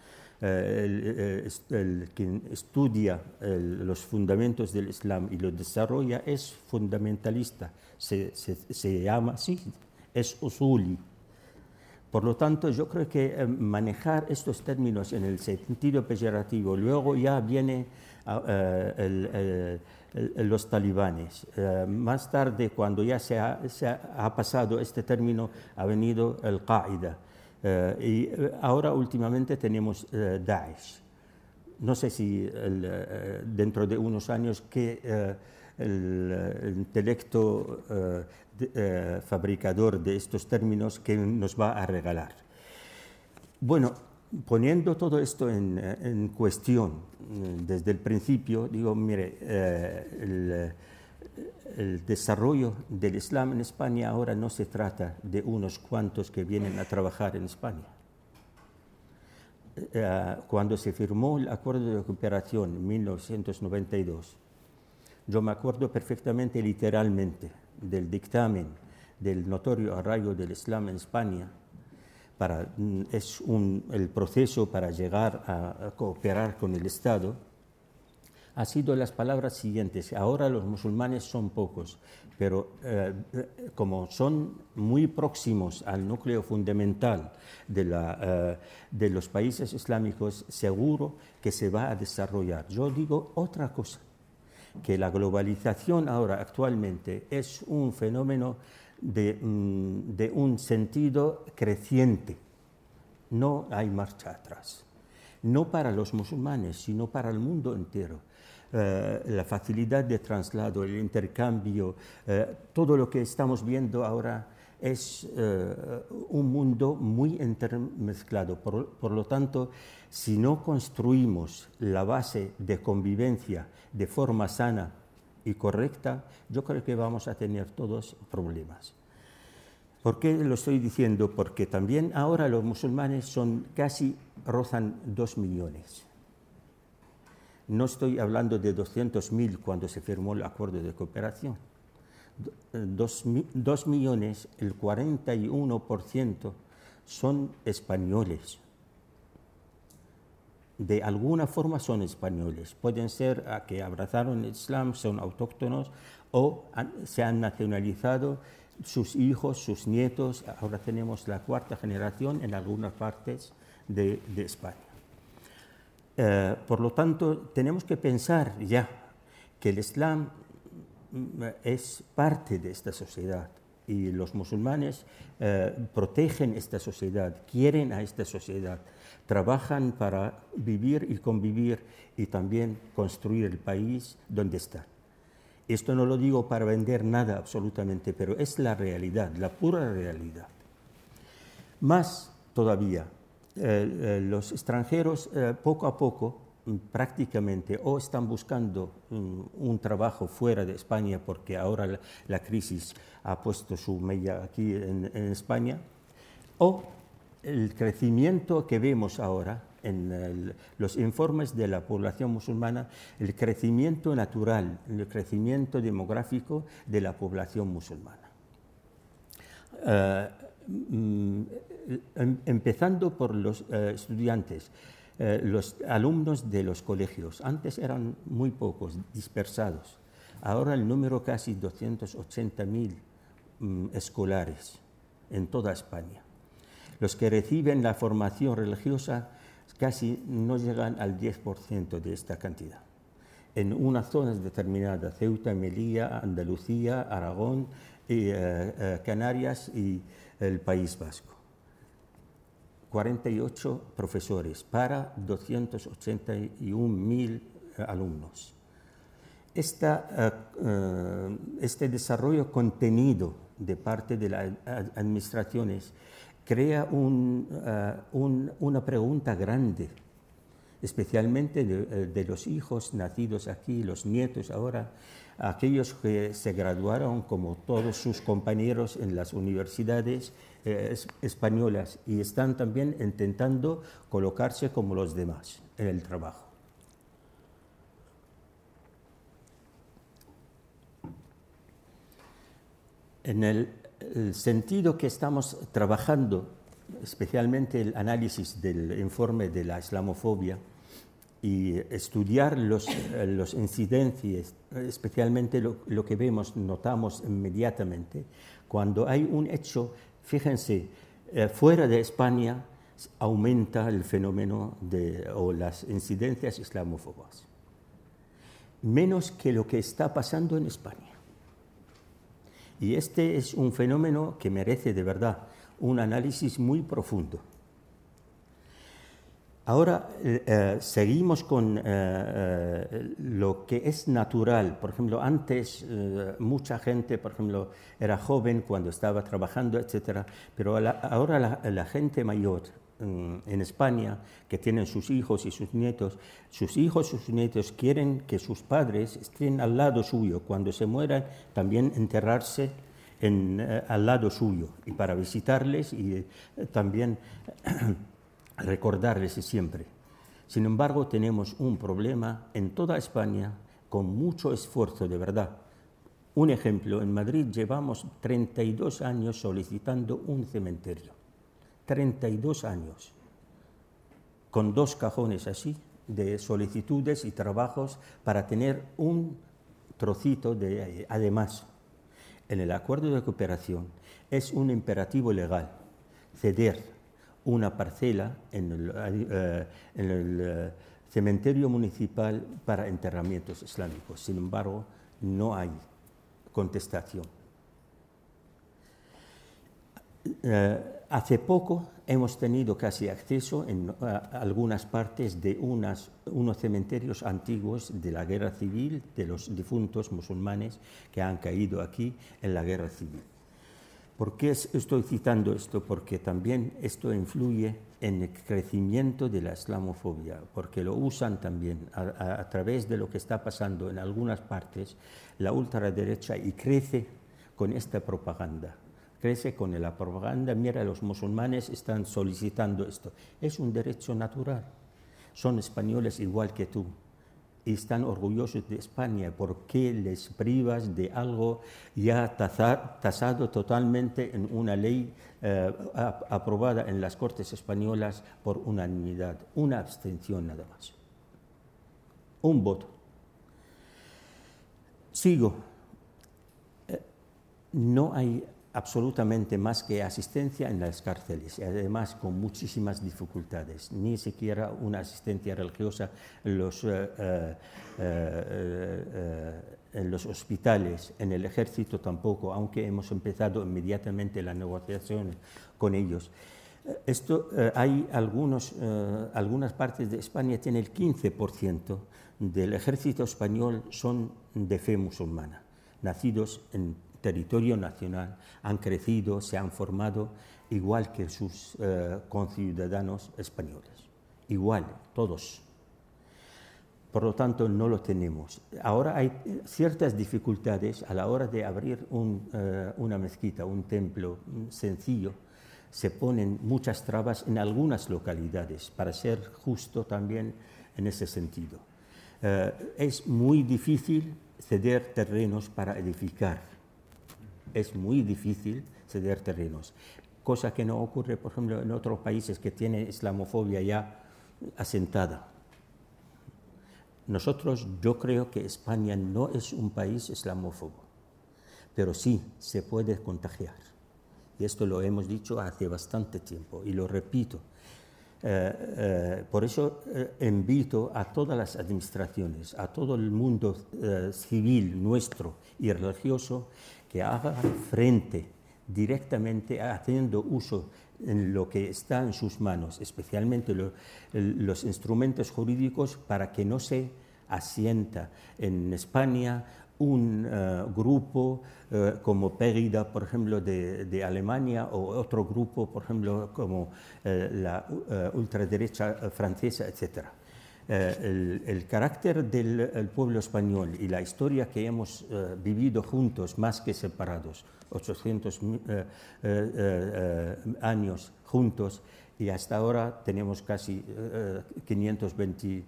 eh, el, quien estudia los fundamentos del Islam y los desarrolla es fundamentalista, se, se, se llama así, es usuli. Por lo tanto, yo creo que eh, manejar estos términos en el sentido peyorativo, luego ya viene ah, eh, los talibanes. Eh, más tarde, cuando ya se ha, pasado este término, ha venido el Qaeda. Y ahora últimamente tenemos Daesh. No sé si dentro de unos años que el, intelecto eh, fabricador de estos términos que nos va a regalar. Bueno, poniendo todo esto en, en cuestión eh, desde el principio, digo, mire, eh, el, desarrollo del Islam en España ahora no se trata de unos cuantos que vienen a trabajar en España. cuando se firmó el acuerdo de cooperación en 1992, yo me acuerdo perfectamente, literalmente, del dictamen del notorio arraigo del Islam en España, para, mm, es el proceso para llegar a, cooperar con el Estado, ha sido las palabras siguientes. Ahora los musulmanes son pocos, pero eh, como son muy próximos al núcleo fundamental de, la, eh, de los países islámicos, seguro que se va a desarrollar. Yo digo otra cosa que la globalización ahora actualmente es un fenómeno de, mm, de, un sentido creciente. No hay marcha atrás. No para los musulmanes, sino para el mundo entero. Eh, la facilidad de traslado, el intercambio, eh, todo lo que estamos viendo ahora es eh, un mundo muy intermezclado. Por, por, lo tanto, si no construimos la base de convivencia de forma sana y correcta, yo creo que vamos a tener todos problemas. ¿Por qué lo estoy diciendo? Porque también ahora los musulmanes son casi rozan dos millones. No estoy hablando de 200.000 cuando se firmó el acuerdo de cooperación dos, dos millones, el 41% son españoles. De alguna forma son españoles. Pueden ser que abrazaron el Islam, son autóctonos o se han nacionalizado sus hijos, sus nietos. Ahora tenemos la cuarta generación en algunas partes de, España. Eh, por lo tanto, tenemos que pensar ya que el Islam es parte de esta sociedad y los musulmanes eh, protegen esta sociedad, quieren a esta sociedad, trabajan para vivir y convivir y también construir el país donde están. Esto no lo digo para vender nada absolutamente, pero es la realidad, la pura realidad. Más todavía, los extranjeros poco a poco Mm, prácticamente o están buscando mm, un, trabajo fuera de España porque ahora la, crisis ha puesto su mella aquí en, España, o el crecimiento que vemos ahora en los informes de la población musulmana, el crecimiento natural, el crecimiento demográfico de la población musulmana. Eh, mm, em, empezando por los eh, estudiantes. Eh, los alumnos de los colegios. Antes eran muy pocos, dispersados. Ahora el número casi 280.000 mm, escolares en toda España. Los que reciben la formación religiosa casi no llegan al 10% de esta cantidad. En unas zonas determinadas, Ceuta, Melilla, Andalucía, Aragón, eh, Canarias y el País Vasco. 48 profesores para 281.000 eh, alumnos. Eh, eh, este desarrollo contenido de parte de las administraciones crea una pregunta grande, especialmente de, de, los hijos nacidos aquí, los nietos ahora, aquellos que se graduaron como todos sus compañeros en las universidades eh, españolas y están también intentando colocarse como los demás en el trabajo. En el, sentido que estamos trabajando, especialmente el análisis del informe de la islamofobia, y estudiar los, los incidencias, especialmente lo, lo, que vemos, notamos inmediatamente, cuando hay un hecho Fíjense, eh, fuera de España aumenta el fenómeno de, o las incidencias islamófobas, menos que lo que está pasando en España. Y este es un fenómeno que merece de verdad un análisis muy profundo. Ahora eh, eh, seguimos con eh, lo que es natural. Por ejemplo, antes mucha gente, por ejemplo, era joven cuando estaba trabajando, etc. Pero ahora la, gente mayor mm, en España, que tienen sus hijos y sus nietos, sus hijos y sus nietos quieren que sus padres estén al lado suyo. Cuando se mueran, también enterrarse al lado suyo y para visitarles y también [CLEARS THROAT] recordarles siempre. Sin embargo, tenemos un problema en toda España con mucho esfuerzo de verdad. Un ejemplo, en Madrid llevamos 32 años solicitando un cementerio. 32 años. Con dos cajones así de solicitudes y trabajos para tener un trocito de... Además, en el acuerdo de cooperación es un imperativo legal ceder una parcela en el, eh, eh, cementerio municipal para enterramientos islámicos. Sin embargo, no hay contestación. Eh, hace poco hemos tenido casi acceso en algunas partes de unos cementerios antiguos de la guerra civil, de los difuntos musulmanes que han caído aquí en la guerra civil. ¿Por qué estoy citando esto? Porque también esto influye en el crecimiento de la islamofobia, porque lo usan también a, través de lo que está pasando en algunas partes la ultraderecha y crece con esta propaganda. Crece con la propaganda, mira, los musulmanes están solicitando esto. Es un derecho natural. Son españoles igual que tú están orgullosos de España. ¿Por qué les privas de algo ya tasado totalmente en una ley eh, aprobada en las Cortes Españolas por unanimidad? Una abstención nada más. Un voto. Sigo. Eh, no hay absolutamente más que asistencia en las cárceles además con muchísimas dificultades, ni siquiera una asistencia religiosa. Los, eh, eh, eh, en los hospitales, en el ejército tampoco, aunque hemos empezado inmediatamente las negociaciones con ellos. Esto, eh, hay algunos, eh, algunas partes de España tiene el 15% del ejército español son de fe musulmana, nacidos en territorio nacional, han crecido, se han formado igual que sus eh, conciudadanos españoles, igual, todos. Por lo tanto, no lo tenemos. Ahora hay ciertas dificultades a la hora de abrir una mezquita, un templo sencillo, se ponen muchas trabas en algunas localidades, para ser justo también en ese sentido. Eh, es muy difícil ceder terrenos para edificar. Es muy difícil ceder terrenos, cosa que no ocurre, por ejemplo, en otros países que tienen islamofobia ya asentada. Nosotros, yo creo que España no es un país islamófobo, pero sí se puede contagiar y esto lo hemos dicho hace bastante tiempo y lo repito. Eh, eh, por eso eh, invito a todas las administraciones, a todo el mundo civil nuestro y religioso que haga frente directamente haciendo uso en lo que está en sus manos, especialmente los instrumentos jurídicos para que no se asienta en España un eh, grupo eh, como Périda, por ejemplo, de, Alemania, o otro grupo, por ejemplo, como eh, la ultraderecha francesa, etc. El, carácter del pueblo español y la historia que hemos vivido juntos, más que separados, 800 años juntos, y hasta ahora tenemos casi 520,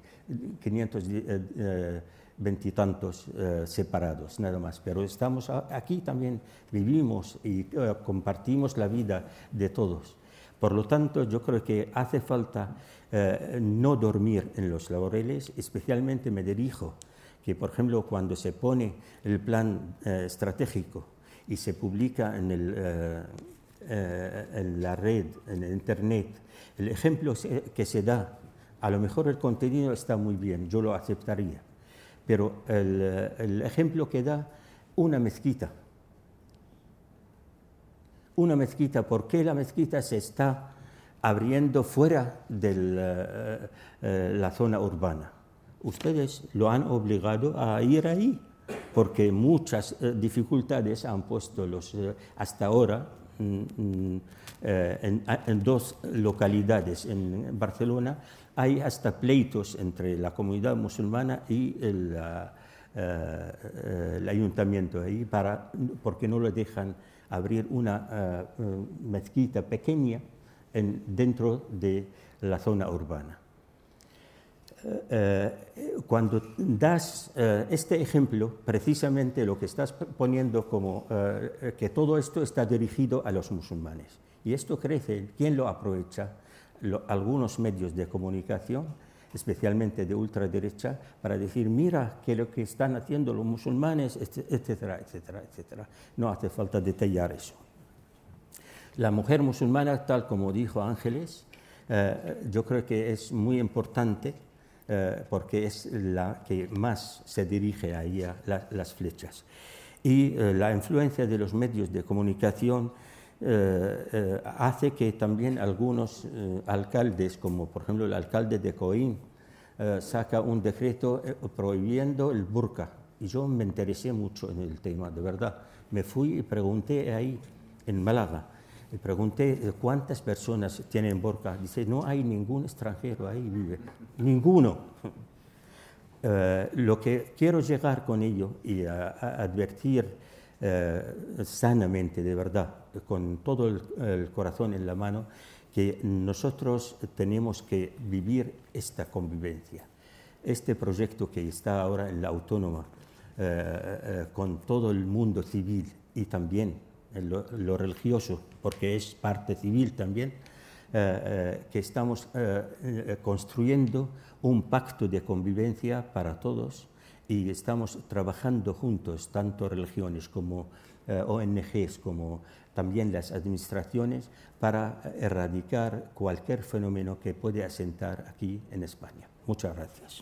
500 veintitantos eh, separados, nada más. Pero estamos aquí también, vivimos y eh, compartimos la vida de todos. Por lo tanto, yo creo que hace falta eh, no dormir en los laureles, especialmente me dirijo que, por ejemplo, cuando se pone el plan estratégico y se publica en, la red, en Internet, el ejemplo que se da, a lo mejor el contenido está muy bien, yo lo aceptaría pero el, ejemplo que da una mezquita. Una mezquita, ¿por qué la mezquita se está abriendo fuera de eh, eh, la zona urbana? Ustedes lo han obligado a ir ahí, porque muchas eh, dificultades han puesto los, hasta ahora mm, mm, en, dos localidades en Barcelona hay hasta pleitos entre la comunidad musulmana y el, eh, ayuntamiento ahí para, porque no le dejan abrir una eh, mezquita pequeña en, dentro de la zona urbana. Eh, cuando das este ejemplo, precisamente lo que estás poniendo como que todo esto está dirigido a los musulmanes. Y esto crece, ¿quién lo aprovecha? Algunos medios de comunicación, especialmente de ultraderecha, para decir, mira que lo que están haciendo los musulmanes, etcétera, etcétera, etcétera. No hace falta detallar eso. La mujer musulmana, tal como dijo Ángeles, eh, yo creo que es muy importante eh, porque es la que más se dirige a ella las flechas. Y eh, la influencia de los medios de comunicación eh, eh, hace que también algunos eh, alcaldes, como por ejemplo el alcalde de Coín, saca un decreto prohibiendo el burka. Y yo me interesé mucho en el tema, de verdad. Me fui y pregunté ahí, en Málaga, y pregunté cuántas personas tienen burka. Dice, no hay ningún extranjero ahí vive, ninguno. [LAUGHS] lo que quiero llegar con ello y advertir sanamente, de verdad, con todo el, corazón en la mano que nosotros tenemos que vivir esta convivencia. Este proyecto que está ahora en la autónoma, eh, eh, con todo el mundo civil y también lo, religioso, porque es parte civil también, eh, que estamos construyendo un pacto de convivencia para todos y estamos trabajando juntos, tanto religiones como eh, ONGs, como también las administraciones, para erradicar cualquier fenómeno que puede asentar aquí en España. Muchas gracias.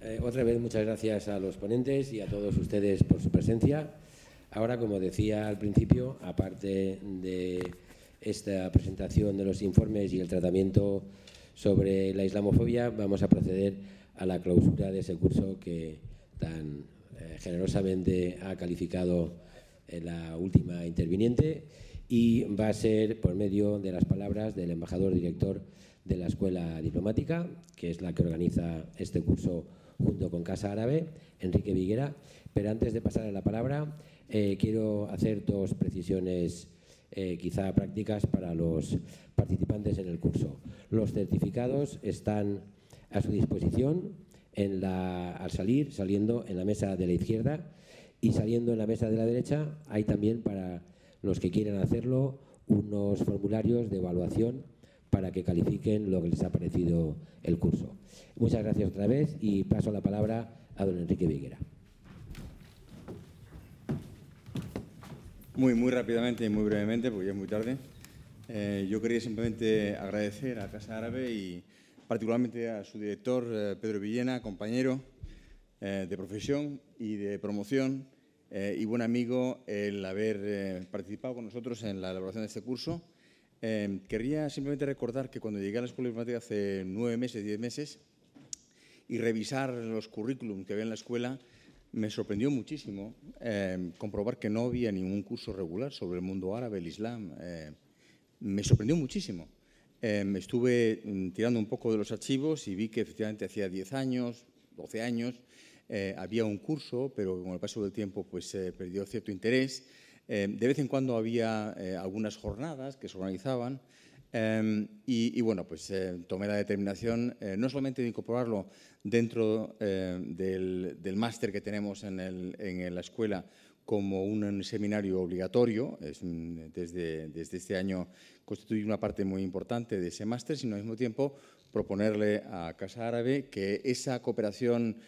Eh, otra vez muchas gracias a los ponentes y a todos ustedes por su presencia. Ahora, como decía al principio, aparte de esta presentación de los informes y el tratamiento sobre la islamofobia, vamos a proceder a la clausura de ese curso que tan eh, generosamente ha calificado eh, la última interviniente y va a ser por medio de las palabras del embajador director de la Escuela Diplomática, que es la que organiza este curso junto con Casa Árabe, Enrique Viguera. Pero antes de pasar a la palabra, eh, quiero hacer dos precisiones eh, quizá prácticas para los participantes en el curso. Los certificados están a su disposición al salir, saliendo en la mesa de la izquierda y saliendo en la mesa de la derecha. Hay también para los que quieran hacerlo unos formularios de evaluación para que califiquen lo que les ha parecido el curso. Muchas gracias otra vez y paso la palabra a don Enrique Viguera. Muy, muy rápidamente y muy brevemente, porque ya es muy tarde. Eh, yo quería simplemente agradecer a Casa Árabe y particularmente a su director, eh, Pedro Villena, compañero eh, de profesión y de promoción y buen amigo, el haber participado con nosotros en la elaboración de este curso. querría simplemente recordar que cuando llegué a la Escuela de Informática hace nueve meses, diez meses, y revisar los currículum que había en la escuela, me sorprendió muchísimo eh, comprobar que no había ningún curso regular sobre el mundo árabe, el Islam. Eh, me sorprendió muchísimo. Eh, estuve mm, tirando un poco de los archivos y vi que efectivamente hacía 10 años, 12 años, había un curso, pero con el paso del tiempo pues perdió cierto interés. de vez en cuando había algunas jornadas que se organizaban Em, y, bueno, pues eh, tomé la determinación eh, no solamente de incorporarlo dentro eh, del, máster que tenemos en, la escuela como un, seminario obligatorio, desde, desde, este año constituye una parte muy importante de ese máster, sino al mismo tiempo proponerle a Casa Árabe que esa cooperación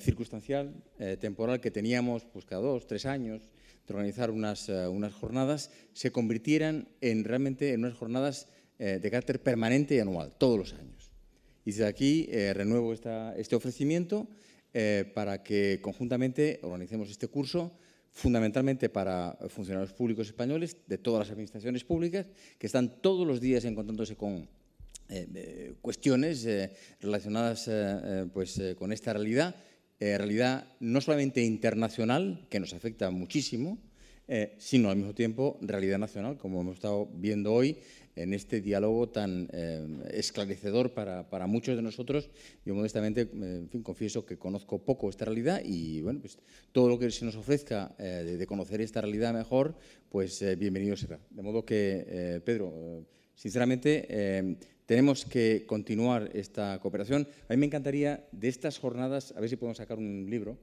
circunstancial, temporal que teníamos pues, cada dos, tres años, de organizar unas, unas jornadas, se convirtieran en realmente en unas jornadas eh, de carácter permanente y anual, todos los años. Y desde aquí eh, renuevo este ofrecimiento eh, para que conjuntamente organicemos este curso, fundamentalmente para funcionarios públicos españoles de todas las administraciones públicas, que están todos los días encontrándose con cuestiones relacionadas pues, con esta realidad, realidad no solamente internacional, que nos afecta muchísimo, sino al mismo tiempo realidad nacional, como hemos estado viendo hoy, en este diálogo tan eh, esclarecedor para, muchos de nosotros. Yo modestamente, eh, en fin, confieso que conozco poco esta realidad y bueno, pues todo lo que se nos ofrezca eh, de, conocer esta realidad mejor, pues bienvenido será. De modo que, Pedro, sinceramente, tenemos que continuar esta cooperación. A mí me encantaría de estas jornadas, a ver si podemos sacar un libro,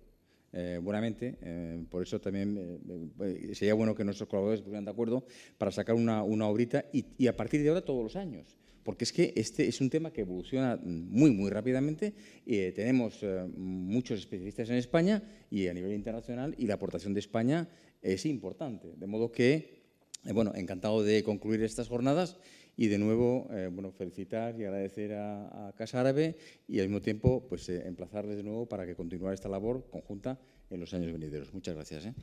eh, buenamente. Eh, por eso también eh, sería bueno que nuestros colaboradores estuvieran de acuerdo para sacar una, una obrita y, a partir de ahora todos los años. Porque es que este es un tema que evoluciona muy, muy rápidamente. y tenemos muchos especialistas en España y a nivel internacional y la aportación de España es importante. De modo que, bueno, encantado de concluir estas jornadas y de nuevo, eh, bueno, felicitar y agradecer a, Casa Árabe y al mismo tiempo, pues eh, emplazarles de nuevo para que continúe esta labor conjunta en los años venideros. Muchas gracias. ¿eh?